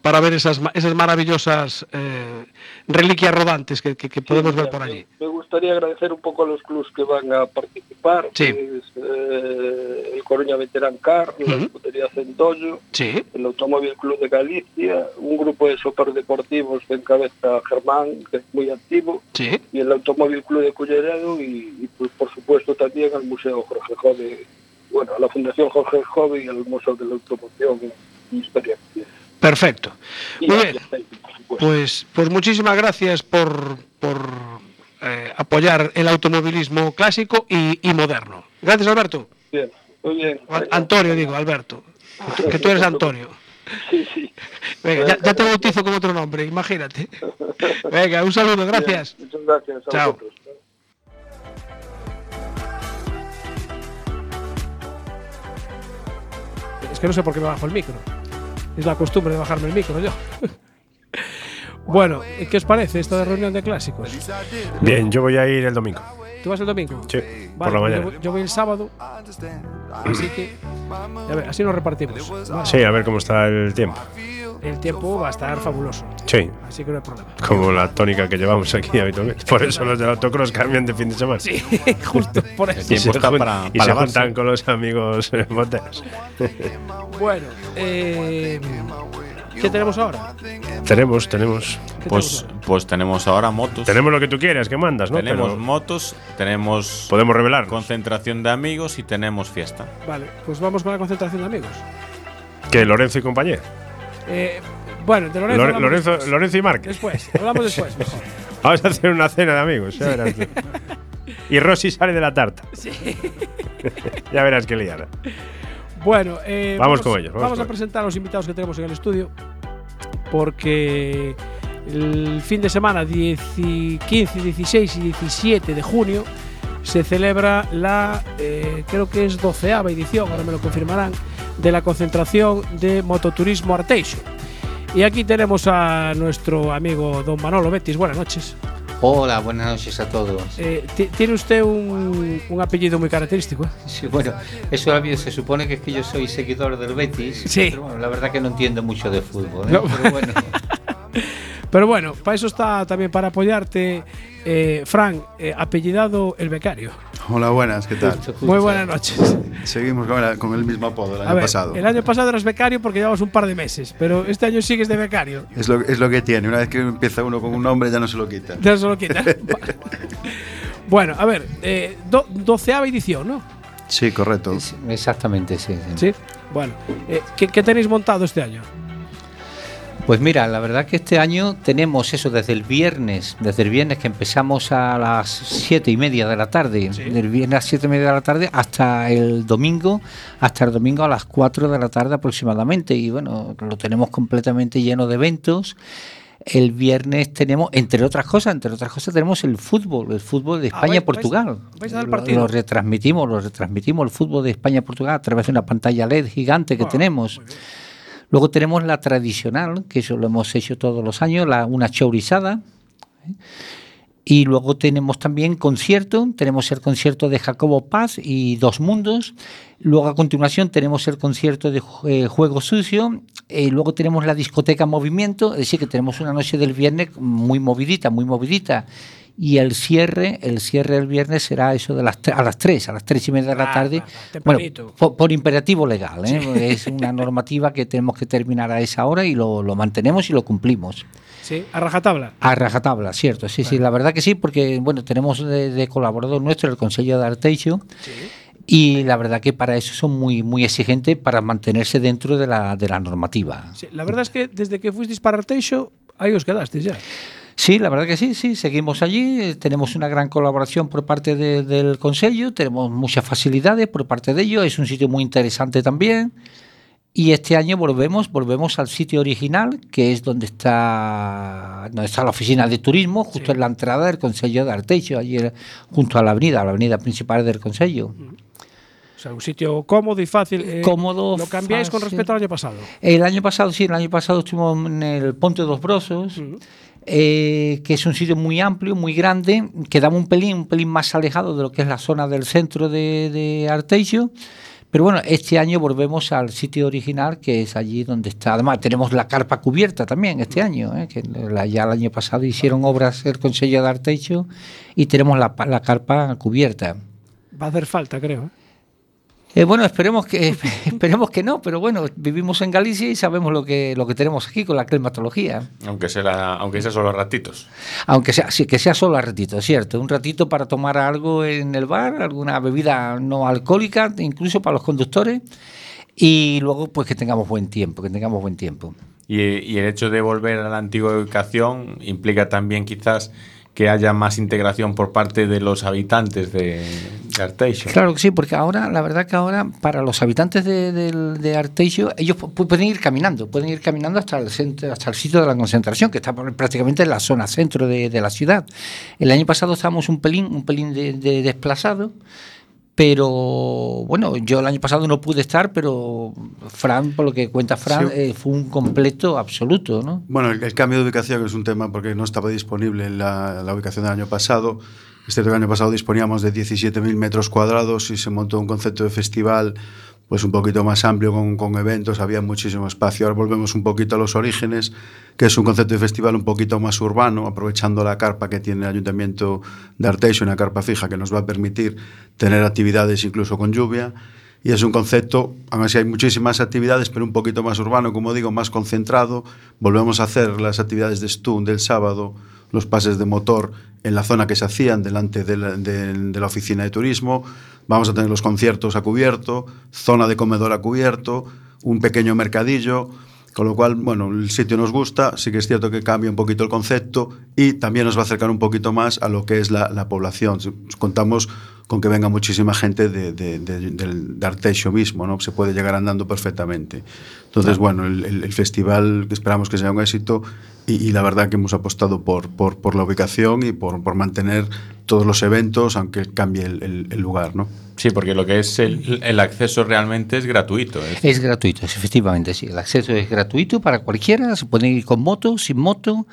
para ver esas, esas maravillosas eh, reliquias rodantes que, que- que podemos ver por allí. Me gustaría agradecer un poco a los clubs que van a participar, Sí. que es eh, el Coruña Veteran Car, la Ujú. escudería Centollo, Sí, el Automóvil Club de Galicia, un grupo de superdeportivos que encabeza Germán, que es muy activo, sí. y el Automóvil Club de Culleredo y, y, pues, por supuesto también al Museo Jorge Jove, bueno, a la Fundación Jorge Jove y al Museo de la Automoción y Historia. Perfecto. Muy bien. Pues, pues muchísimas gracias por, por eh, apoyar el automovilismo clásico y, y moderno. Gracias, Alberto. Bien, muy bien. An- Antonio, digo, Alberto. Que tú- Que tú eres Antonio. Sí, sí. Venga, ya, ya te bautizo con otro nombre, imagínate. Venga, un saludo, gracias. Bien, muchas gracias a Chao. vosotros. Es que no sé por qué me bajo el micro. Es la costumbre de bajarme el micro yo. bueno, ¿qué os parece esta reunión de clásicos? Bien, yo voy a ir el domingo. ¿Tú vas el domingo? Sí, Vale, por la mañana. Yo, voy- yo voy el sábado, así que. A ver, así nos repartimos. Vale. Sí, a ver cómo está el tiempo. El tiempo va a estar fabuloso, Sí, así que no hay problema. como la tónica que llevamos aquí habitualmente. Por eso los del autocross cambian de fin de semana. Sí, justo por eso. El tiempo está para, y para se juntan con los amigos moteros. Bueno, eh, ¿qué tenemos ahora? Tenemos, tenemos. ¿Qué Pues, tenemos ahora? pues tenemos ahora motos. Tenemos lo que tú quieras, que mandas, ¿no? Tenemos Pero motos, tenemos podemos revelar. concentración de amigos y tenemos fiesta. Vale, pues vamos con la concentración de amigos. Que Lorenzo y compañía. Eh, bueno, de Lorenzo. Lore- Lorenzo. Lorenzo y Márquez. Después, hablamos después, mejor. Vamos a hacer una cena de amigos, ya verás tú. Y Rosy sale de la tarta. Sí. Ya verás qué liada. Bueno, eh, Vamos con ellos, vamos a ellos. presentar a los invitados que tenemos en el estudio. Porque el fin de semana 10 y 15, 16 y 17 de junio se celebra la, eh, creo que es doceava edición, ahora me lo confirmarán, de la concentración de mototurismo Arteixo. Y aquí tenemos a nuestro amigo don Manolo Betis. Buenas noches. Hola, buenas noches a todos. Eh, tiene usted un, un, apellido muy característico. ¿eh? Sí, bueno, eso se supone que es que yo soy seguidor del Betis. Sí. Pero bueno, la verdad que no entiendo mucho de fútbol. ¿eh? No. Pero bueno. Pero bueno, para eso está también para apoyarte, eh, Fran, eh, apellidado El Becario. Hola, buenas, ¿qué tal? justo, justo. Muy buenas noches. Seguimos con el, con el mismo apodo del año ver, pasado. el año pasado eras becario porque llevabas un par de meses, pero este año sigues de becario. Es lo, es lo que tiene. Una vez que empieza uno con un nombre ya no se lo quita. Ya se lo quitas. Vale. bueno, a ver, eh, do- doceava edición, ¿no? Sí, correcto. Exactamente, sí. sí. Sí. Bueno, eh, ¿qué, qué tenéis montado este año? Pues mira, la verdad que este año tenemos eso desde el viernes, desde el viernes que empezamos a las siete y media de la tarde, del viernes a las siete y media de la tarde hasta el domingo, hasta el domingo a las 4 de la tarde aproximadamente. Y bueno, lo tenemos completamente lleno de eventos. El viernes tenemos, entre otras cosas, entre otras cosas tenemos el fútbol, el fútbol de Ah, España-Portugal. Lo-. Lo retransmitimos, lo retransmitimos el fútbol de España-Portugal a través de una pantalla LED gigante que Ah, tenemos. Luego tenemos la tradicional, que eso lo hemos hecho todos los años, la, una chaurizada. ¿eh? Y luego tenemos también concierto, tenemos el concierto de Jacobo Paz y Dos Mundos. Luego a continuación tenemos el concierto de eh, Juego Sucio. Y luego tenemos la discoteca Movimiento, es decir, que tenemos una noche del viernes muy movidita, muy movidita. Y el cierre, el cierre del viernes será eso de las a las 3, a las 3 y media de la Ah, tarde. va, bueno, por, por imperativo legal, ¿eh? es una normativa que tenemos que terminar a esa hora y lo, lo mantenemos y lo cumplimos. Sí, a rajatabla. A rajatabla, cierto, sí, sí, la verdad que sí, porque bueno, tenemos de, de colaborador nuestro el Consejo de Arteixo y la verdad que para eso son muy muy exigentes para mantenerse dentro de la, de la normativa. Sí, la verdad es que desde que fuisteis para Arteixo, ahí os quedasteis ya. Sí, la verdad que sí, sí, seguimos allí, eh, tenemos una gran colaboración por parte de- del Consejo, tenemos muchas facilidades por parte de ellos, es un sitio muy interesante también. Y este año volvemos, volvemos al sitio original, que es donde está, donde está la oficina de turismo, justo en la entrada del Consejo de Arteixo, allí eh, junto a la avenida, la avenida principal del Consejo. O sea, un sitio cómodo y fácil. eh, Cómodo, ¿Lo cambiáis con fácil. respecto al año pasado? El año pasado, sí, el año pasado estuvimos en el Ponte dos Brosos, eh, que es un sitio muy amplio, muy grande, que daba un pelín, un pelín más alejado de lo que es la zona del centro de, de Arteixo. Pero bueno, este año volvemos al sitio original, que es allí donde está. Además, tenemos la carpa cubierta también este año, eh, que ya el año pasado hicieron obras el Consejo de Arteixo y tenemos la, la carpa cubierta. Va a hacer falta, creo. ¿Eh? Bueno, esperemos que esperemos que no, pero bueno, vivimos en Galicia y sabemos lo que lo que tenemos aquí con la climatología. Aunque sea, aunque sea solo ratitos. Aunque sea sí, que sea solo a ratito, cierto, un ratito para tomar algo en el bar, alguna bebida no alcohólica, incluso para los conductores y luego pues que tengamos buen tiempo, que tengamos buen tiempo. Y, y el hecho de volver a la antigua ubicación implica también quizás que haya más integración por parte de los habitantes de, de Arteixo. Claro que sí, porque ahora, la verdad que ahora, para los habitantes de, del- de Arteixo, ellos pu- pueden ir caminando, pueden ir caminando hasta el centro, hasta el sitio de la concentración, que está prácticamente en la zona centro de, de la ciudad. El año pasado estábamos un pelín, un pelín de, de desplazado, pero bueno, yo el año pasado no pude estar, pero Fran, por lo que cuenta Fran, Sí. eh, fue un completo absoluto, ¿no? Bueno, el, el cambio de ubicación es un tema porque no estaba disponible la, la ubicación del año pasado. Este año pasado disponíamos de 17.000 metros cuadrados y se montó un concepto de festival pues un poquito más amplio con, con eventos, había muchísimo espacio. Ahora volvemos un poquito a los orígenes, que es un concepto de festival un poquito más urbano, aprovechando la carpa que tiene el Ayuntamiento de Arteixo, una carpa fija que nos va a permitir tener actividades incluso con lluvia. Y es un concepto, aún así hay muchísimas actividades, pero un poquito más urbano, como digo, más concentrado. Volvemos a hacer las actividades de Stun del sábado, los pases de motor en la zona que se hacían delante de la, de- de la oficina de turismo. Vamos a tener los conciertos a cubierto, zona de comedor a cubierto, un pequeño mercadillo. Con lo cual, bueno, el sitio nos gusta, sí que es cierto que cambia un poquito el concepto y también nos va a acercar un poquito más a lo que es la, la población. Contamos con que venga muchísima gente de, de, de, del- Arteixo mismo, ¿no? Se puede llegar andando perfectamente. Entonces, bueno, el, el- el festival esperamos que sea un éxito y, y la verdad que hemos apostado por, por, por la ubicación y por, por mantener todos los eventos, aunque cambie el, el- el lugar, ¿no? Sí, porque lo que es el, el acceso realmente es gratuito. es- Es gratuito, es- efectivamente, sí. El acceso es gratuito para cualquiera, se pueden ir con moto, sin moto.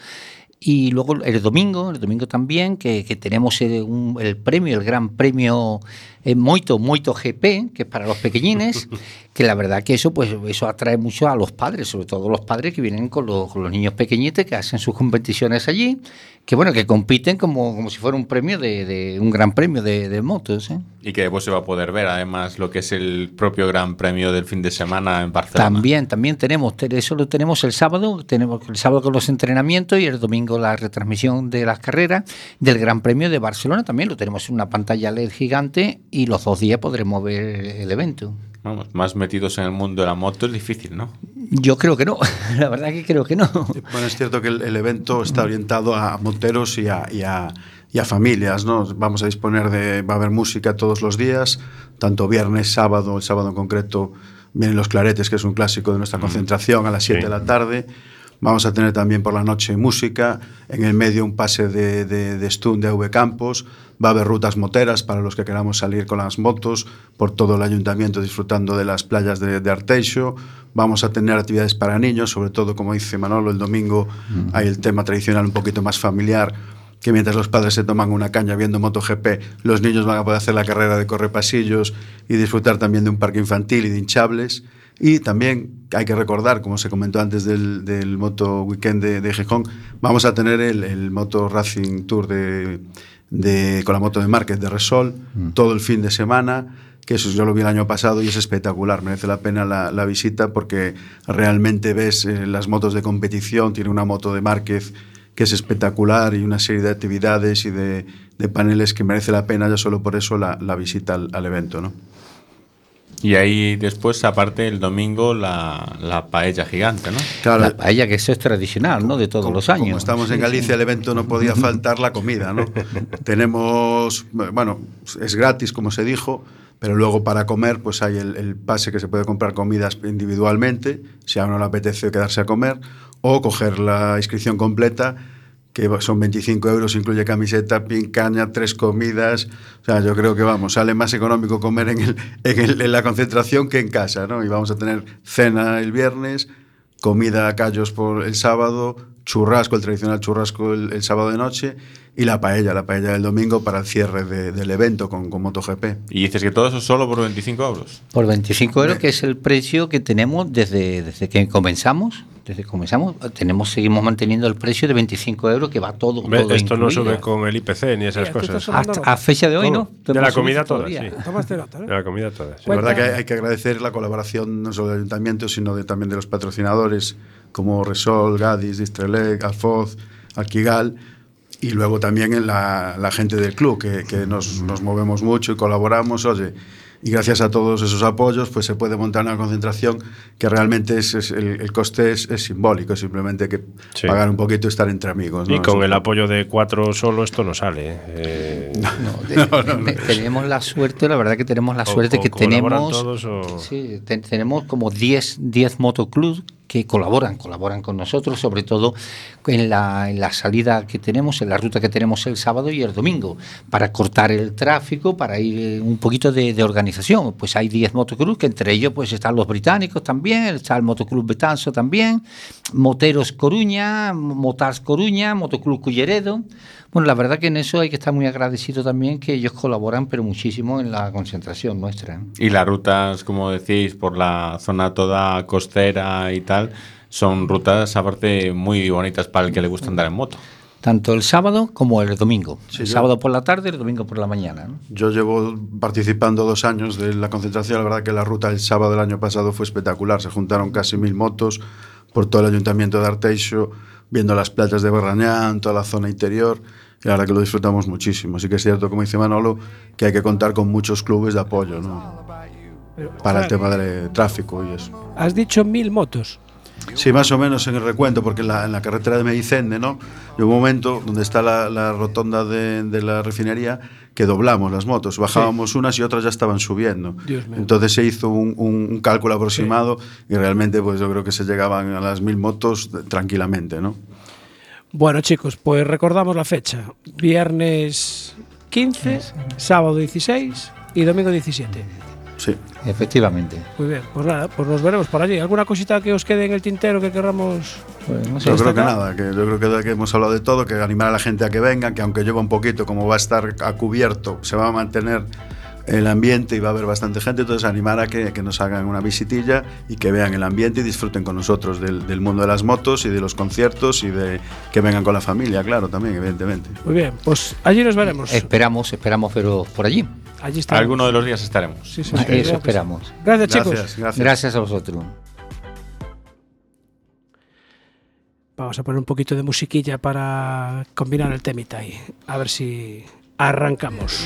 Y luego el domingo, el domingo también, que, que tenemos el, un- el premio, el gran premio eh, Moito, Moito GP, que es para los pequeñines, que la verdad que eso pues eso atrae mucho a los padres, sobre todo los padres que vienen con los, con los niños pequeñitos que hacen sus competiciones allí, que bueno, que compiten como, como si fuera un premio de, de- un gran premio de, de motos. ¿eh? Y que después se va a poder ver además lo que es el propio gran premio del fin de semana en Barcelona. También, también tenemos, te- eso lo tenemos el sábado, tenemos el sábado con los entrenamientos y el domingo la retransmisión de las carreras del Gran Premio de Barcelona, también lo tenemos en una pantalla LED gigante y los dos días podremos ver el evento. Vamos, más metidos en el mundo de la moto es difícil, ¿no? Yo creo que no, la verdad que creo que no. Bueno, es cierto que el, el evento está orientado a moteros y a, y a- y a familias, ¿no? Vamos a disponer de, va a haber música todos los días, tanto viernes, sábado, el sábado en concreto vienen los claretes, que es un clásico de nuestra concentración, a las 7 Sí. de la tarde. Vamos a tener también por la noche música, en el medio un pase de, de, de Stun de AV Campos, va a haber rutas moteras para los que queramos salir con las motos por todo el ayuntamiento disfrutando de las playas de, de Arteixo, vamos a tener actividades para niños, sobre todo como dice Manolo, el domingo hay el tema tradicional un poquito más familiar, que mientras los padres se toman una caña viendo MotoGP, los niños van a poder hacer la carrera de correpasillos y disfrutar también de un parque infantil y de hinchables. Y también hay que recordar, como se comentó antes del, del Moto Weekend de, de Gijón, vamos a tener el, el Moto Racing Tour de, de- con la moto de Márquez de Resol todo el fin de semana, que eso yo lo vi el año pasado y es espectacular, merece la pena la, la visita porque realmente ves eh, las motos de competición, tiene una moto de Márquez que es espectacular y una serie de actividades y de, de paneles que merece la pena ya solo por eso la, la visita al, al evento. ¿no? Y ahí después, aparte, el domingo, la, la paella gigante, ¿no? Claro, La paella, que eso es tradicional, ¿no? De todos como, los años. como estamos en Galicia, el evento no podía faltar la comida, ¿no? Tenemos, bueno, es gratis, como se dijo, pero luego para comer, pues hay el, el pase que se puede comprar comidas individualmente, si a uno le apetece quedarse a comer, o coger la inscripción completa, que son 25 euros, incluye camiseta, pin, caña, tres comidas. O sea, yo creo que vamos, sale más económico comer en, el, en, el- en la concentración que en casa, ¿no? Y vamos a tener cena el viernes, comida a callos por el sábado, churrasco, el tradicional churrasco el, el sábado de noche y la paella, la paella del domingo para el cierre de- del evento con, con MotoGP. Y dices que todo eso solo por 25 euros. Por 25 euros, que es el precio que tenemos desde, desde que comenzamos. Desde que comenzamos, tenemos, seguimos manteniendo el precio de 25 euros que va todo. Hombre, todo esto no incluido. sube con el IPC ni esas cosas. Hasta a fecha de hoy. ¿no? De la comida toda, sí. Nota, ¿no? De la comida toda. sí. La verdad que hay, hay que agradecer la colaboración no solo del ayuntamiento, sino de, también de los patrocinadores como Resol, Gadis, Distrelec, Alfoz, Alquigal y luego también en la, la gente del club, que, que nos, nos movemos mucho y colaboramos, oye, y gracias a todos esos apoyos pues se puede montar una concentración que realmente es, es- el, el coste es, es simbólico, simplemente que Sí. pagar un poquito y estar entre amigos. ¿no? Y con Eso- el apoyo de cuatro solo esto no sale. ¿eh? Eh, No, de- me- tenemos la suerte, la verdad que tenemos la O- suerte o que tenemos. todos o- Sí, te- tenemos como 10, 10 motoclubs que colaboran, colaboran con nosotros, sobre todo en la, en la salida que tenemos, en la ruta que tenemos el sábado y el domingo, para cortar el tráfico, para ir eh, un poquito de, de organización. Pues hay 10 motoclubs, que entre ellos pues están los británicos también, está el Motoclub Betanzo también, Moteros Coruña, Motars Coruña, Motoclub Culleredo. Bueno, la verdad que en eso hay que estar muy agradecido también que ellos colaboran, pero muchísimo en la concentración nuestra. ¿eh? Y las rutas, como decís, por la zona toda costera y tal, son rutas aparte muy bonitas para el que le gusta andar en moto. Tanto el sábado como el domingo. Sí, el yo- sábado por la tarde y el domingo por la mañana. ¿no? Yo llevo participando dos años de la concentración. La verdad que la ruta el sábado del año pasado fue espectacular. Se juntaron casi mil motos por todo el ayuntamiento de Arteixo, viendo las playas de Berrañán, toda la zona interior. Y la verdad que lo disfrutamos muchísimo. Así que es cierto, como dice Manolo, que hay que contar con muchos clubes de apoyo ¿no? Pero, para el tema del tráfico y eso. Has dicho mil motos. Sí, más o menos en el recuento, porque en la, en la carretera de Medicende, ¿no? Hay un momento donde está la, la rotonda de, de la refinería que doblamos las motos, bajábamos unas y otras ya estaban subiendo. Entonces se hizo un, un- un cálculo aproximado y realmente pues yo creo que se llegaban a las mil motos tranquilamente, ¿no? Bueno, chicos, pues recordamos la fecha. Viernes 15, sábado 16 y domingo 17. Sí. Efectivamente. Muy bien, pues nada, pues nos veremos por allí. ¿Alguna cosita que os quede en el tintero que querramos? Pues no sé, Yo creo que nada, que yo creo que, que hemos hablado de todo, que animar a la gente a que venga, que aunque lleva un poquito, como va a estar a cubierto, se va a mantener el ambiente y va a haber bastante gente, entonces animar a que, que nos hagan una visitilla y que vean el ambiente y disfruten con nosotros del, del mundo de las motos y de los conciertos y de que vengan con la familia, claro, también, evidentemente. Muy bien, pues allí nos veremos. Esperamos, esperamos veros por allí. Allí está. Alguno de los días estaremos. Sí, sí, Eso sí. esperamos. Gracias, chicos. Gracias, gracias. Gracias a vosotros. Vamos a poner un poquito de musiquilla para combinar el temita ahí. A ver si arrancamos.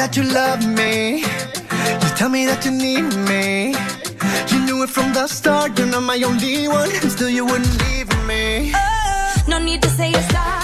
That you love me. You tell me that you need me. You knew it from the start. You're not my only one, and still you wouldn't leave me. Oh, no need to say you're sorry.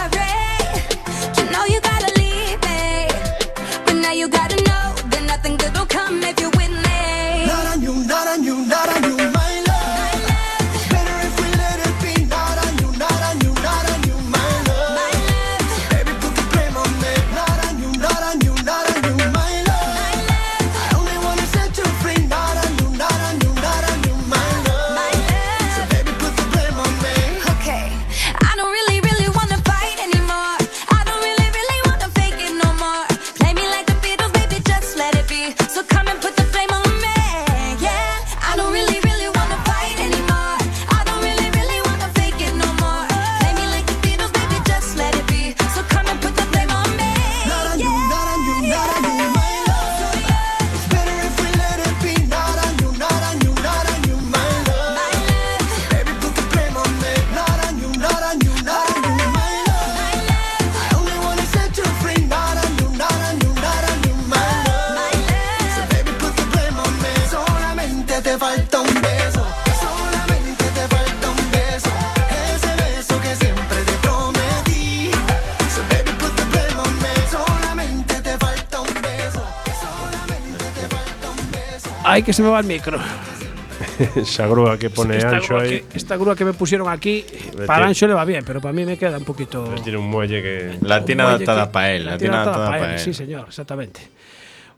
Que se me va el micro. Esa grúa que pone esta, Ancho grúa ahí. que, esta grúa que me pusieron aquí, para Ancho le va bien, pero para mí me queda un poquito. Tiene un muelle que. La tiene adaptada que- para él. La tiene adaptada para él. Sí, señor, exactamente.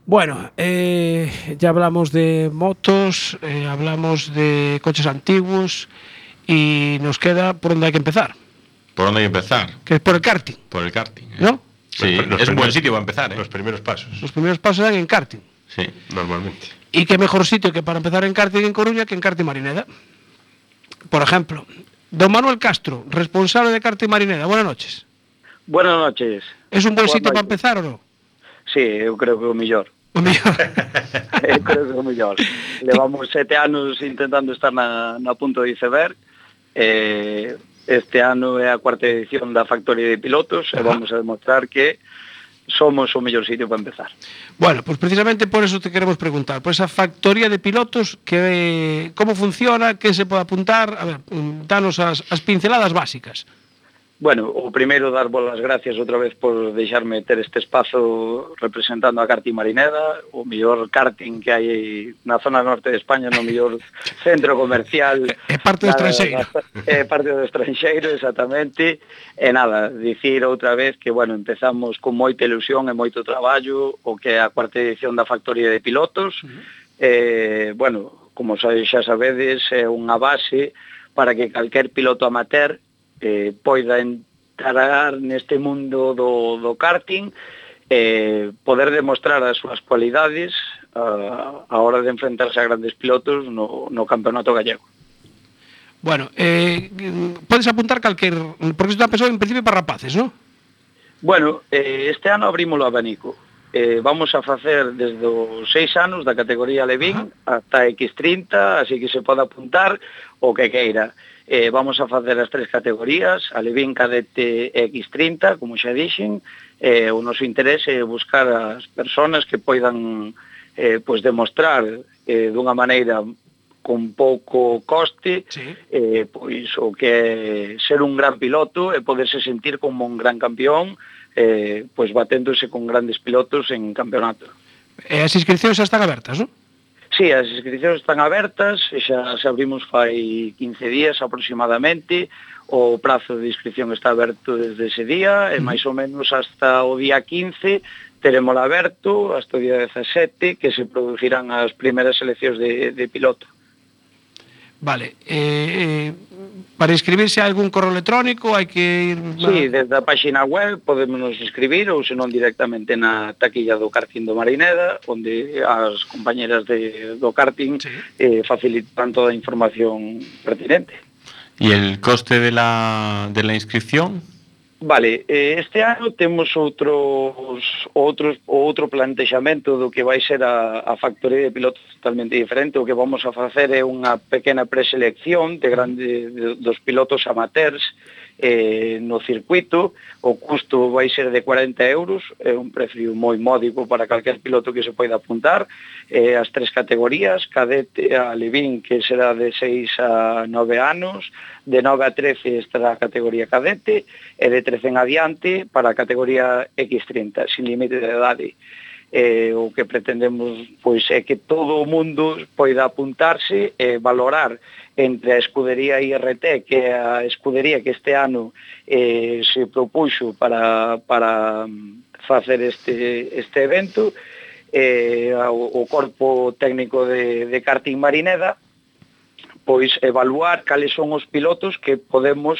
Bueno, eh, ya hablamos de motos, eh, hablamos de coches antiguos y nos queda por donde hay que empezar, ¿Por dónde hay que empezar? que es por el karting, Por el karting. ¿eh? ¿no? Sí, Los- los es un buen sitio para empezar. ¿eh? Los primeros pasos. Los primeros pasos dan en karting. Sí. Normalmente. Y qué mejor sitio que para empezar en karting en Coruña que en karting Marineda. Por ejemplo, don Manuel Castro, responsable de karting Marineda. Buenas noches. Buenas noches. ¿Es un buen Buenas sitio noches. para empezar o no? Sí, eu creo que o mellor. O mellor. eu creo que o mellor. Levamos sete anos intentando estar na, na punto de iceberg. Eh, este ano é a cuarta edición da Factoría de Pilotos e vamos a demostrar que somos o mellor sitio para empezar. Bueno, pois pues precisamente por eso te queremos preguntar, por esa factoría de pilotos que como funciona, que se pode apuntar, a ver, mm, danos as, as pinceladas básicas. Bueno, o primeiro dar bolas gracias outra vez por deixarme ter este espazo representando a karting Marineda, o mellor karting que hai na zona norte de España, no mellor centro comercial. É parte do estranxeiro. É parte do estranxeiro, exactamente. E nada, dicir outra vez que, bueno, empezamos con moita ilusión e moito traballo, o que é a cuarta edición da Factoría de Pilotos. Eh, bueno, como xa sabedes, é unha base para que calquer piloto amateur eh, poida entrar neste mundo do, do karting eh, poder demostrar as súas cualidades a, a hora de enfrentarse a grandes pilotos no, no campeonato gallego. Bueno, eh, podes apuntar calquer... Porque isto pensado en principio para rapaces, non? Bueno, eh, este ano abrimos o abanico. Eh, vamos a facer desde os seis anos da categoría Levín hasta X30, así que se pode apuntar o que queira. Eh, vamos a facer as tres categorías, Alevín, Cadete e X30, como xa dixen. Eh, o noso interese é buscar as persoas que poidan eh, pois demostrar eh, dunha maneira con pouco coste sí. eh, pois o que é ser un gran piloto e poderse sentir como un gran campeón eh, pois baténdose con grandes pilotos en campeonato. E as inscripcións xa están abertas, non? Sí, as inscripcións están abertas, xa se abrimos fai 15 días aproximadamente, o prazo de inscripción está aberto desde ese día, e máis ou menos hasta o día 15 teremos aberto, hasta o día 17, que se producirán as primeiras eleccións de, de piloto. Vale. Eh, eh, para inscribirse a algún correo electrónico hai que ir... Na... Sí, desde a páxina web podemos inscribir ou senón directamente na taquilla do karting do Marineda onde as compañeras de, do karting sí. eh, facilitan toda a información pertinente. ¿Y el coste de la, de la inscripción? Vale, eh, este ano temos outros outros outro plantexamento do que vai ser a, a factoría de pilotos totalmente diferente. O que vamos a facer é unha pequena preselección de grande de, dos pilotos amateurs eh, no circuito, o custo vai ser de 40 euros, é un precio moi módico para calquer piloto que se poida apuntar, eh, as tres categorías, cadete a Levín, que será de 6 a 9 anos, de 9 a 13 estará a categoría cadete, e de 13 en adiante para a categoría X30, sin límite de idade eh, o que pretendemos pois é que todo o mundo poida apuntarse e eh, valorar entre a escudería IRT, que é a escudería que este ano eh, se propuxo para, para mm, facer este, este evento, eh, o, o corpo técnico de, de karting Marineda, pois evaluar cales son os pilotos que podemos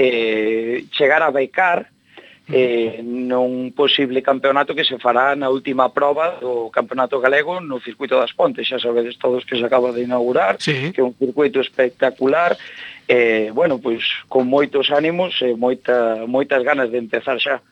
eh, chegar a becar eh, non posible campeonato que se fará na última prova do campeonato galego no circuito das Pontes, xa sabedes todos que se acaba de inaugurar, sí. que é un circuito espectacular, eh, bueno, pois con moitos ánimos e eh, moita, moitas ganas de empezar xa.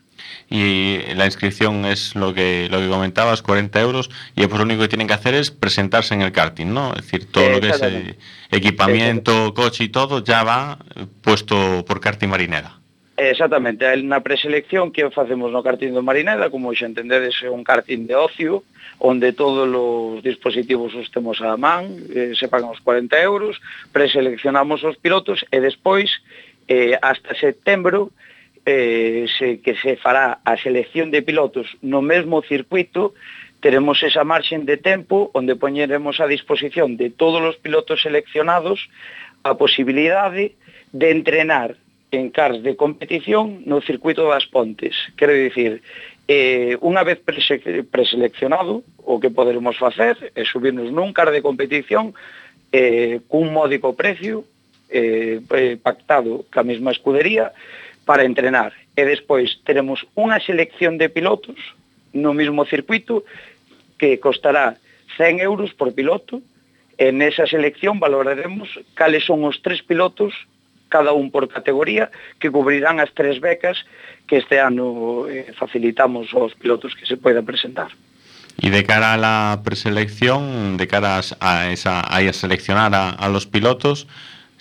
Y la inscripción es lo que, lo que comentabas, 40 euros, y pues lo único que tienen que hacer es presentarse en el karting, ¿no? Es decir, todo lo que es eh, equipamiento, coche y todo ya va puesto por karting marinera. Exactamente, na preselección que facemos no karting do Marineda, como xa entendedes, é un karting de ocio, onde todos os dispositivos os temos a man, eh, se pagan os 40 euros, preseleccionamos os pilotos e despois, eh, hasta setembro, eh, se, que se fará a selección de pilotos no mesmo circuito, teremos esa marxen de tempo onde poñeremos a disposición de todos os pilotos seleccionados a posibilidade de entrenar en cars de competición no circuito das Pontes. Quero dicir, eh, unha vez preseleccionado, o que poderemos facer é subirnos nun car de competición eh, cun módico precio eh, eh, pactado ca mesma escudería para entrenar. E despois teremos unha selección de pilotos no mismo circuito que costará 100 euros por piloto e nesa selección valoraremos cales son os tres pilotos cada un por categoría, que cubrirán as tres becas que este ano eh, facilitamos aos pilotos que se poidan presentar. E de cara a la preselección, de cara a, esa, a seleccionar a, a los pilotos,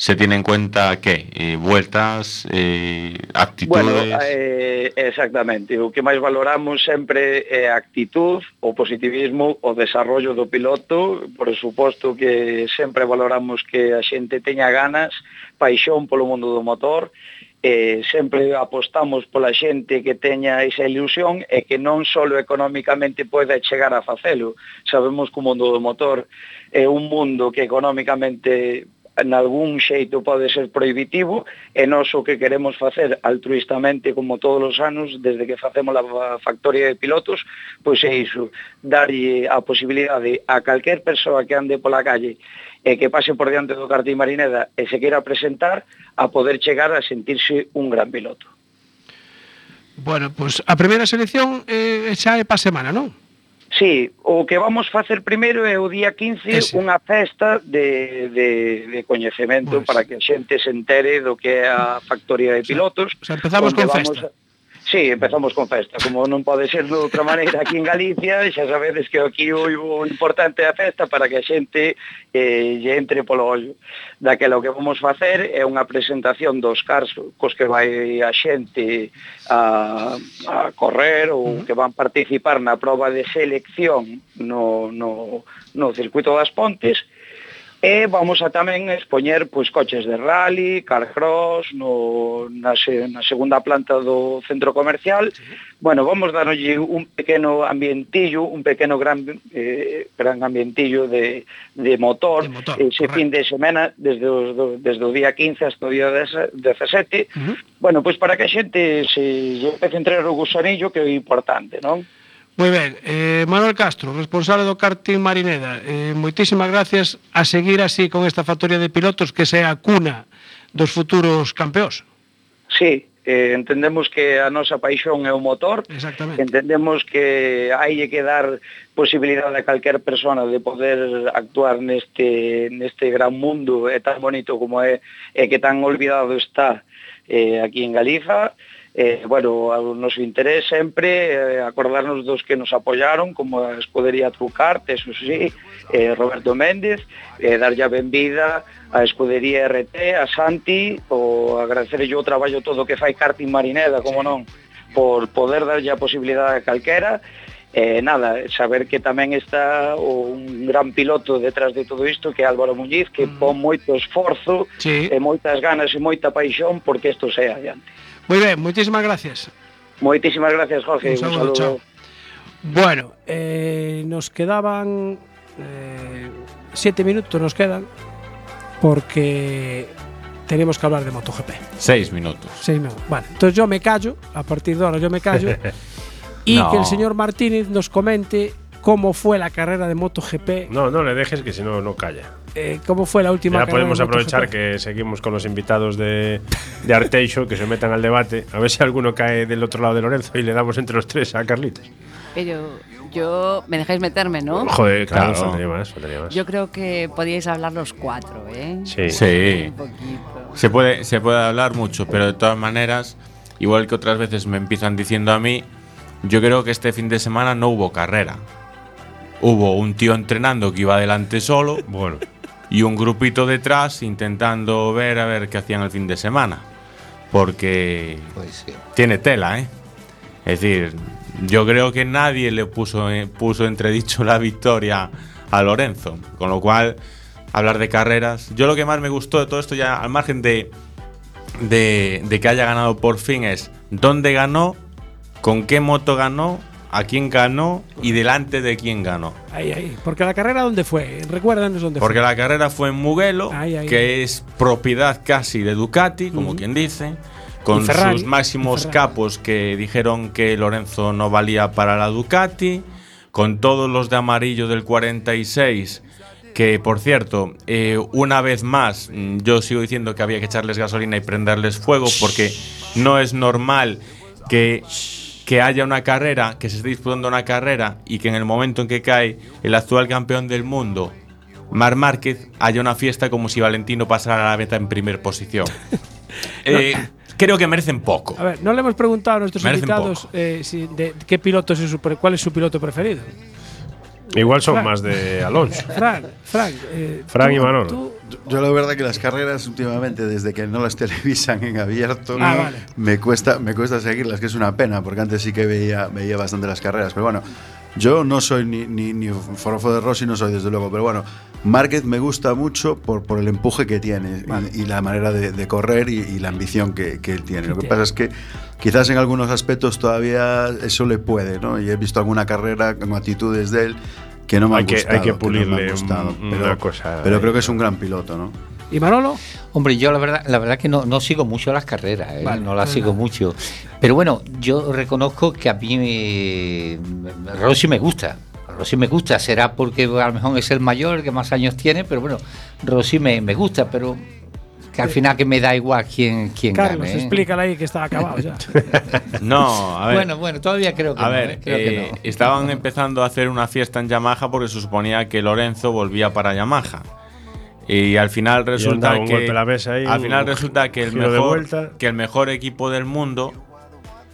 se tiene en cuenta que eh, vueltas, eh, actitudes. Bueno, eh, exactamente, o que máis valoramos sempre é a actitud, o positivismo, o desarrollo do piloto, por suposto que sempre valoramos que a xente teña ganas paixón polo mundo do motor, eh, sempre apostamos pola xente que teña esa ilusión e que non só económicamente poida chegar a facelo. Sabemos que o mundo do motor é un mundo que económicamente en algún xeito pode ser prohibitivo e nós o que queremos facer altruistamente como todos os anos desde que facemos a factoria de pilotos pois é iso, darlle a posibilidade a calquer persoa que ande pola calle e que pase por diante do Cartín Marineda e se queira presentar a poder chegar a sentirse un gran piloto Bueno, pois a primeira selección eh, xa é pa semana, non? Sí, o que vamos facer primeiro é o día 15 Ese. unha festa de, de, de coñecemento pues. para que a xente se entere do que é a factoría de pilotos. O sea, empezamos con festa. A, Sí, empezamos con festa, como non pode ser de outra maneira aquí en Galicia, xa sabedes que aquí o importante é a festa para que a xente eh, lle entre polo ollo. Daquela o que vamos facer é unha presentación dos cars cos que vai a xente a, a correr ou que van participar na proba de selección no, no, no circuito das Pontes, E vamos a tamén expoñer pois, coches de rally, car cross, no, na, se, na segunda planta do centro comercial. Sí. Bueno, vamos darlle un pequeno ambientillo, un pequeno gran, eh, gran ambientillo de, de motor, de motor ese correcto. fin de semana, desde, os, do, desde o día 15 hasta o día 17. Uh -huh. Bueno, pois para que a xente se empece a entrar o gusanillo, que é importante, non? Moi ben, eh, Manuel Castro, responsable do karting Marineda, eh, moitísimas gracias a seguir así con esta factoría de pilotos que sea a cuna dos futuros campeóns. Sí, eh, entendemos que a nosa paixón é o motor, Exactamente. Entendemos que hai que dar posibilidade a calquer persona de poder actuar neste, neste gran mundo, é tan bonito como é, E que tan olvidado está eh, aquí en Galiza, e eh, bueno, o noso interés sempre eh, acordarnos dos que nos apoyaron, como a Escudería Trucart, eso sí, eh, Roberto Méndez, eh, darlle a benvida a Escudería RT, a Santi, o agradecer o traballo todo que fai Karting Marineda, como non, por poder darlle a posibilidade a calquera, eh, nada, saber que tamén está un gran piloto detrás de todo isto que é Álvaro Muñiz que mm. pon moito esforzo sí. e moitas ganas e moita paixón porque isto sea adiante. Moi ben, moitísimas gracias Moitísimas gracias, Jorge. Un saludo, chao. Bueno, eh, nos quedaban eh, siete minutos nos quedan porque tenemos que hablar de MotoGP. Seis minutos. Seis minutos. Vale, entonces yo me callo, a partir de ahora yo me callo y No. que el señor Martínez nos comente cómo fue la carrera de MotoGP, No, no le dejes que si no, no calla. eh, cómo fue la última Ya carrera podemos de aprovechar MotoGP. que seguimos con los invitados de, de Arteixo, que se metan al debate. A ver si alguno cae del otro lado de Lorenzo y le damos entre los tres a Carlitos. Pero yo, me dejáis meterme, ¿no? Joder, claro, Claro. faltaría más, faltaría más. Yo creo que podíais hablar los cuatro, ¿eh? Sí. Sí. Un poquito. Se puede, se puede hablar mucho, pero de todas maneras, igual que otras veces me empiezan diciendo a mí, yo creo que este fin de semana no hubo carrera. Hubo un tío entrenando que iba adelante solo Bueno, y un grupito detrás intentando ver a ver qué hacían el fin de semana. Porque Pues sí. tiene tela, ¿eh? Es decir, yo creo que nadie le puso, eh, puso entredicho la victoria a Lorenzo. Con lo cual, hablar de carreras. Yo lo que más me gustó de todo esto, ya al margen de, de, de que haya ganado por fin, es dónde ganó, con qué moto ganó, a quién ganó y delante de quién ganó. Ahí, ahí. Porque la carrera, ¿dónde fue? Recuérdanos dónde Porque fue. la carrera fue en Mugello, Ahí, ahí. que es propiedad casi de Ducati, como quien dice, con Ferrari, sus máximos capos que dijeron que Lorenzo no valía para la Ducati, con todos los de amarillo del 46, que por cierto, eh, una vez más, mm, yo sigo diciendo que había que echarles gasolina y prenderles fuego, porque no es normal que que haya una carrera, que se esté disputando una carrera y que en el momento en que cae el actual campeón del mundo, Mar Márquez, haya una fiesta como si Valentino pasara a la meta en primer posición. Eh, creo que merecen poco. A ver, no le hemos preguntado a nuestros Merecen invitados eh, si- de, qué piloto es su, cuál es su piloto preferido. igual son más de Alonso. Frank, Frank. eh, Frank tú- y Manolo. tú- Yo la verdad que las carreras últimamente, desde que no las televisan en abierto, Ah, vale. me cuesta me cuesta seguirlas, que es una pena, porque antes sí que veía, veía bastante las carreras. Pero bueno, yo no soy ni, ni, ni forofo de Rossi, no soy desde luego, pero bueno, Márquez me gusta mucho por, por el empuje que tiene y, y la manera de, de correr y, y la ambición que, que él tiene. Lo que pasa es que quizás en algunos aspectos todavía eso le puede, ¿no? Y he visto alguna carrera con actitudes de él que no me Hay que- hay gustado. que no me han pulirle gustado, un- pero, una cosa pero ahí. creo que es un gran piloto, ¿no? ¿Y Manolo? Hombre, yo la verdad, la verdad que no, no sigo mucho las carreras, ¿eh? Vale, no las sigo nada. mucho. Pero bueno, yo reconozco que a mí me, Rossi me gusta. Rossi me gusta, será porque a lo mejor es el mayor, el que más años tiene, pero bueno, Rossi me, me gusta, pero que al final que me da igual quién, quién Carlos, gane. ¿eh? explícala ahí que está acabado ya. No, a ver. Bueno, bueno, todavía creo que A no, ver, ¿eh? Creo que eh, no. estaban empezando a hacer una fiesta en Yamaha porque se suponía que Lorenzo volvía para Yamaha. Y al final resulta un que la mesa ahí, al final resulta que el mejor que el mejor equipo del mundo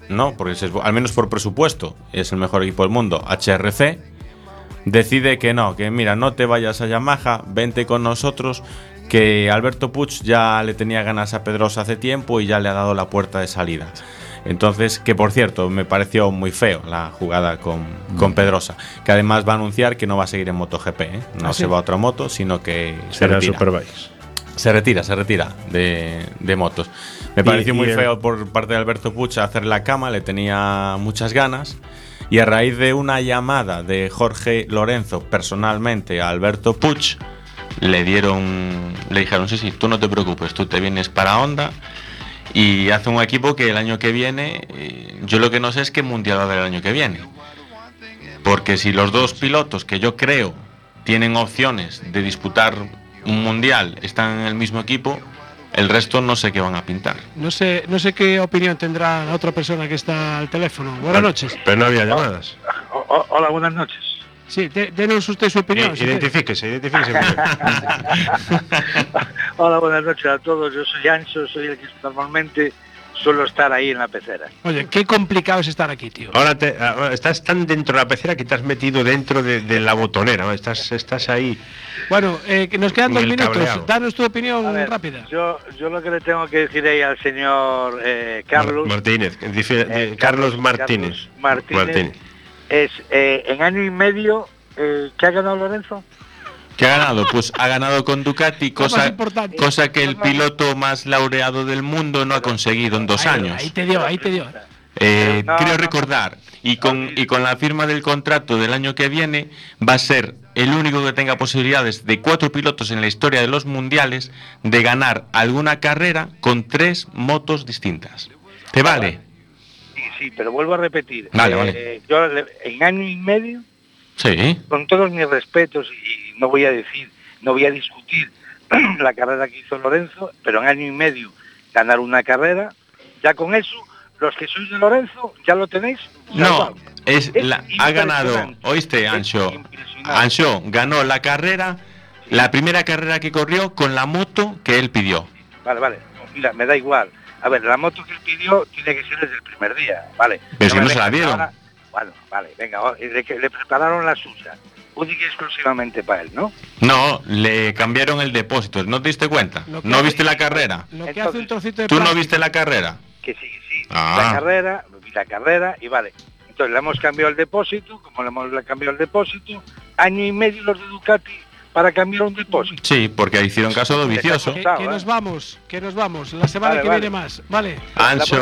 no, porque es- al menos por presupuesto es el mejor equipo del mundo, HRC decide que no, que mira, no te vayas a Yamaha, vente con nosotros, que Alberto Puig ya le tenía ganas a Pedrosa hace tiempo y ya le ha dado la puerta de salida. Entonces, que por cierto, me pareció muy feo la jugada con, con Pedrosa, que además va a anunciar que no va a seguir en MotoGP, ¿eh? no ¿Ah, se va a otra moto, sino que se Será retira. Superbikes. Se retira, se retira de, de motos. Me Y- pareció y muy el- feo por parte de Alberto Puig hacer la cama, le tenía muchas ganas. Y a raíz de una llamada de Jorge Lorenzo personalmente a Alberto Puig, le dieron, le dijeron, sí, sí, tú no te preocupes, tú te vienes para Honda y hace un equipo que el año que viene, eh, yo lo que no sé es qué mundial va a haber el año que viene. Porque si los dos pilotos que yo creo tienen opciones de disputar un mundial están en el mismo equipo, el resto no sé qué van a pintar. No sé, no sé qué opinión tendrá la otra persona que está al teléfono. Buenas noches. Pero no había llamadas. hola, buenas noches. Sí, de- denos usted su opinión. Quiere. Identifíquese, identifíquese. Hola, buenas noches a todos. Yo soy Ancho, soy el que normalmente suelo estar ahí en la pecera. Oye, qué complicado es estar aquí, tío. Ahora te- ahora estás tan dentro de la pecera que te has metido dentro de, de la botonera. Estás, estás ahí. Bueno, eh, que nos quedan dos minutos. cableado. Danos tu opinión ver, rápida. Yo, yo lo que le tengo que decir ahí al señor eh, Carlos Martínez. dice- Eh, de- Carlos, Carlos- Martínez. Carlos Martínez. Es eh, en año y medio eh, ¿qué ha ganado Lorenzo? ¿Qué ha ganado? Pues ha ganado con Ducati, cosa, importante. cosa que el piloto más laureado del mundo no ha conseguido en dos Ahí- años. Ahí te dio, ahí te dio. Eh, No, creo recordar, y con, y con la firma del contrato del año que viene, va a ser el único que tenga posibilidades de cuatro pilotos en la historia de los mundiales de ganar alguna carrera con tres motos distintas. ¿Te vale? Sí, pero vuelvo a repetir. Vale, Eh, vale. Yo en año y medio, Sí. con todos mis respetos, y no voy a decir, no voy a discutir la carrera que hizo Lorenzo, pero en año y medio ganar una carrera, ya con eso, los que sois de Lorenzo, ya lo tenéis. No, es Es la, ha ganado, oíste, Ancho. Ancho ganó la carrera, la primera carrera que corrió con la moto que él pidió. Vale, vale. Mira, me da igual. A ver, la moto que él pidió tiene que ser desde el primer día, ¿vale? Pero es que me no se la dieron. ahora- Bueno, vale, venga, o- le, que le prepararon la suya. Única y exclusivamente para él, ¿no? No, le cambiaron el depósito, ¿no te diste cuenta? ¿No viste la carrera? Lo que hace un trocito de ¿Tú no viste la carrera? Que sí, sí. Ah. La carrera, vi la carrera y vale. Entonces le hemos cambiado el depósito, como le hemos cambiado el depósito, año y medio los de Ducati para cambiar un depósito. Sí, porque hicieron caso de vicioso. Que, ¿eh? nos vamos, que nos vamos. La semana Vale, que vale. viene más. Vale. Ancho,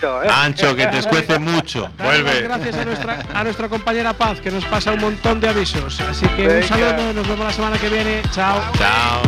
todo, ¿eh? Ancho, que te escuece mucho. Vuelve. gracias a nuestra, a nuestra compañera Paz, que nos pasa un montón de avisos. Así que un saludo, nos vemos la semana que viene. Chao. Chao.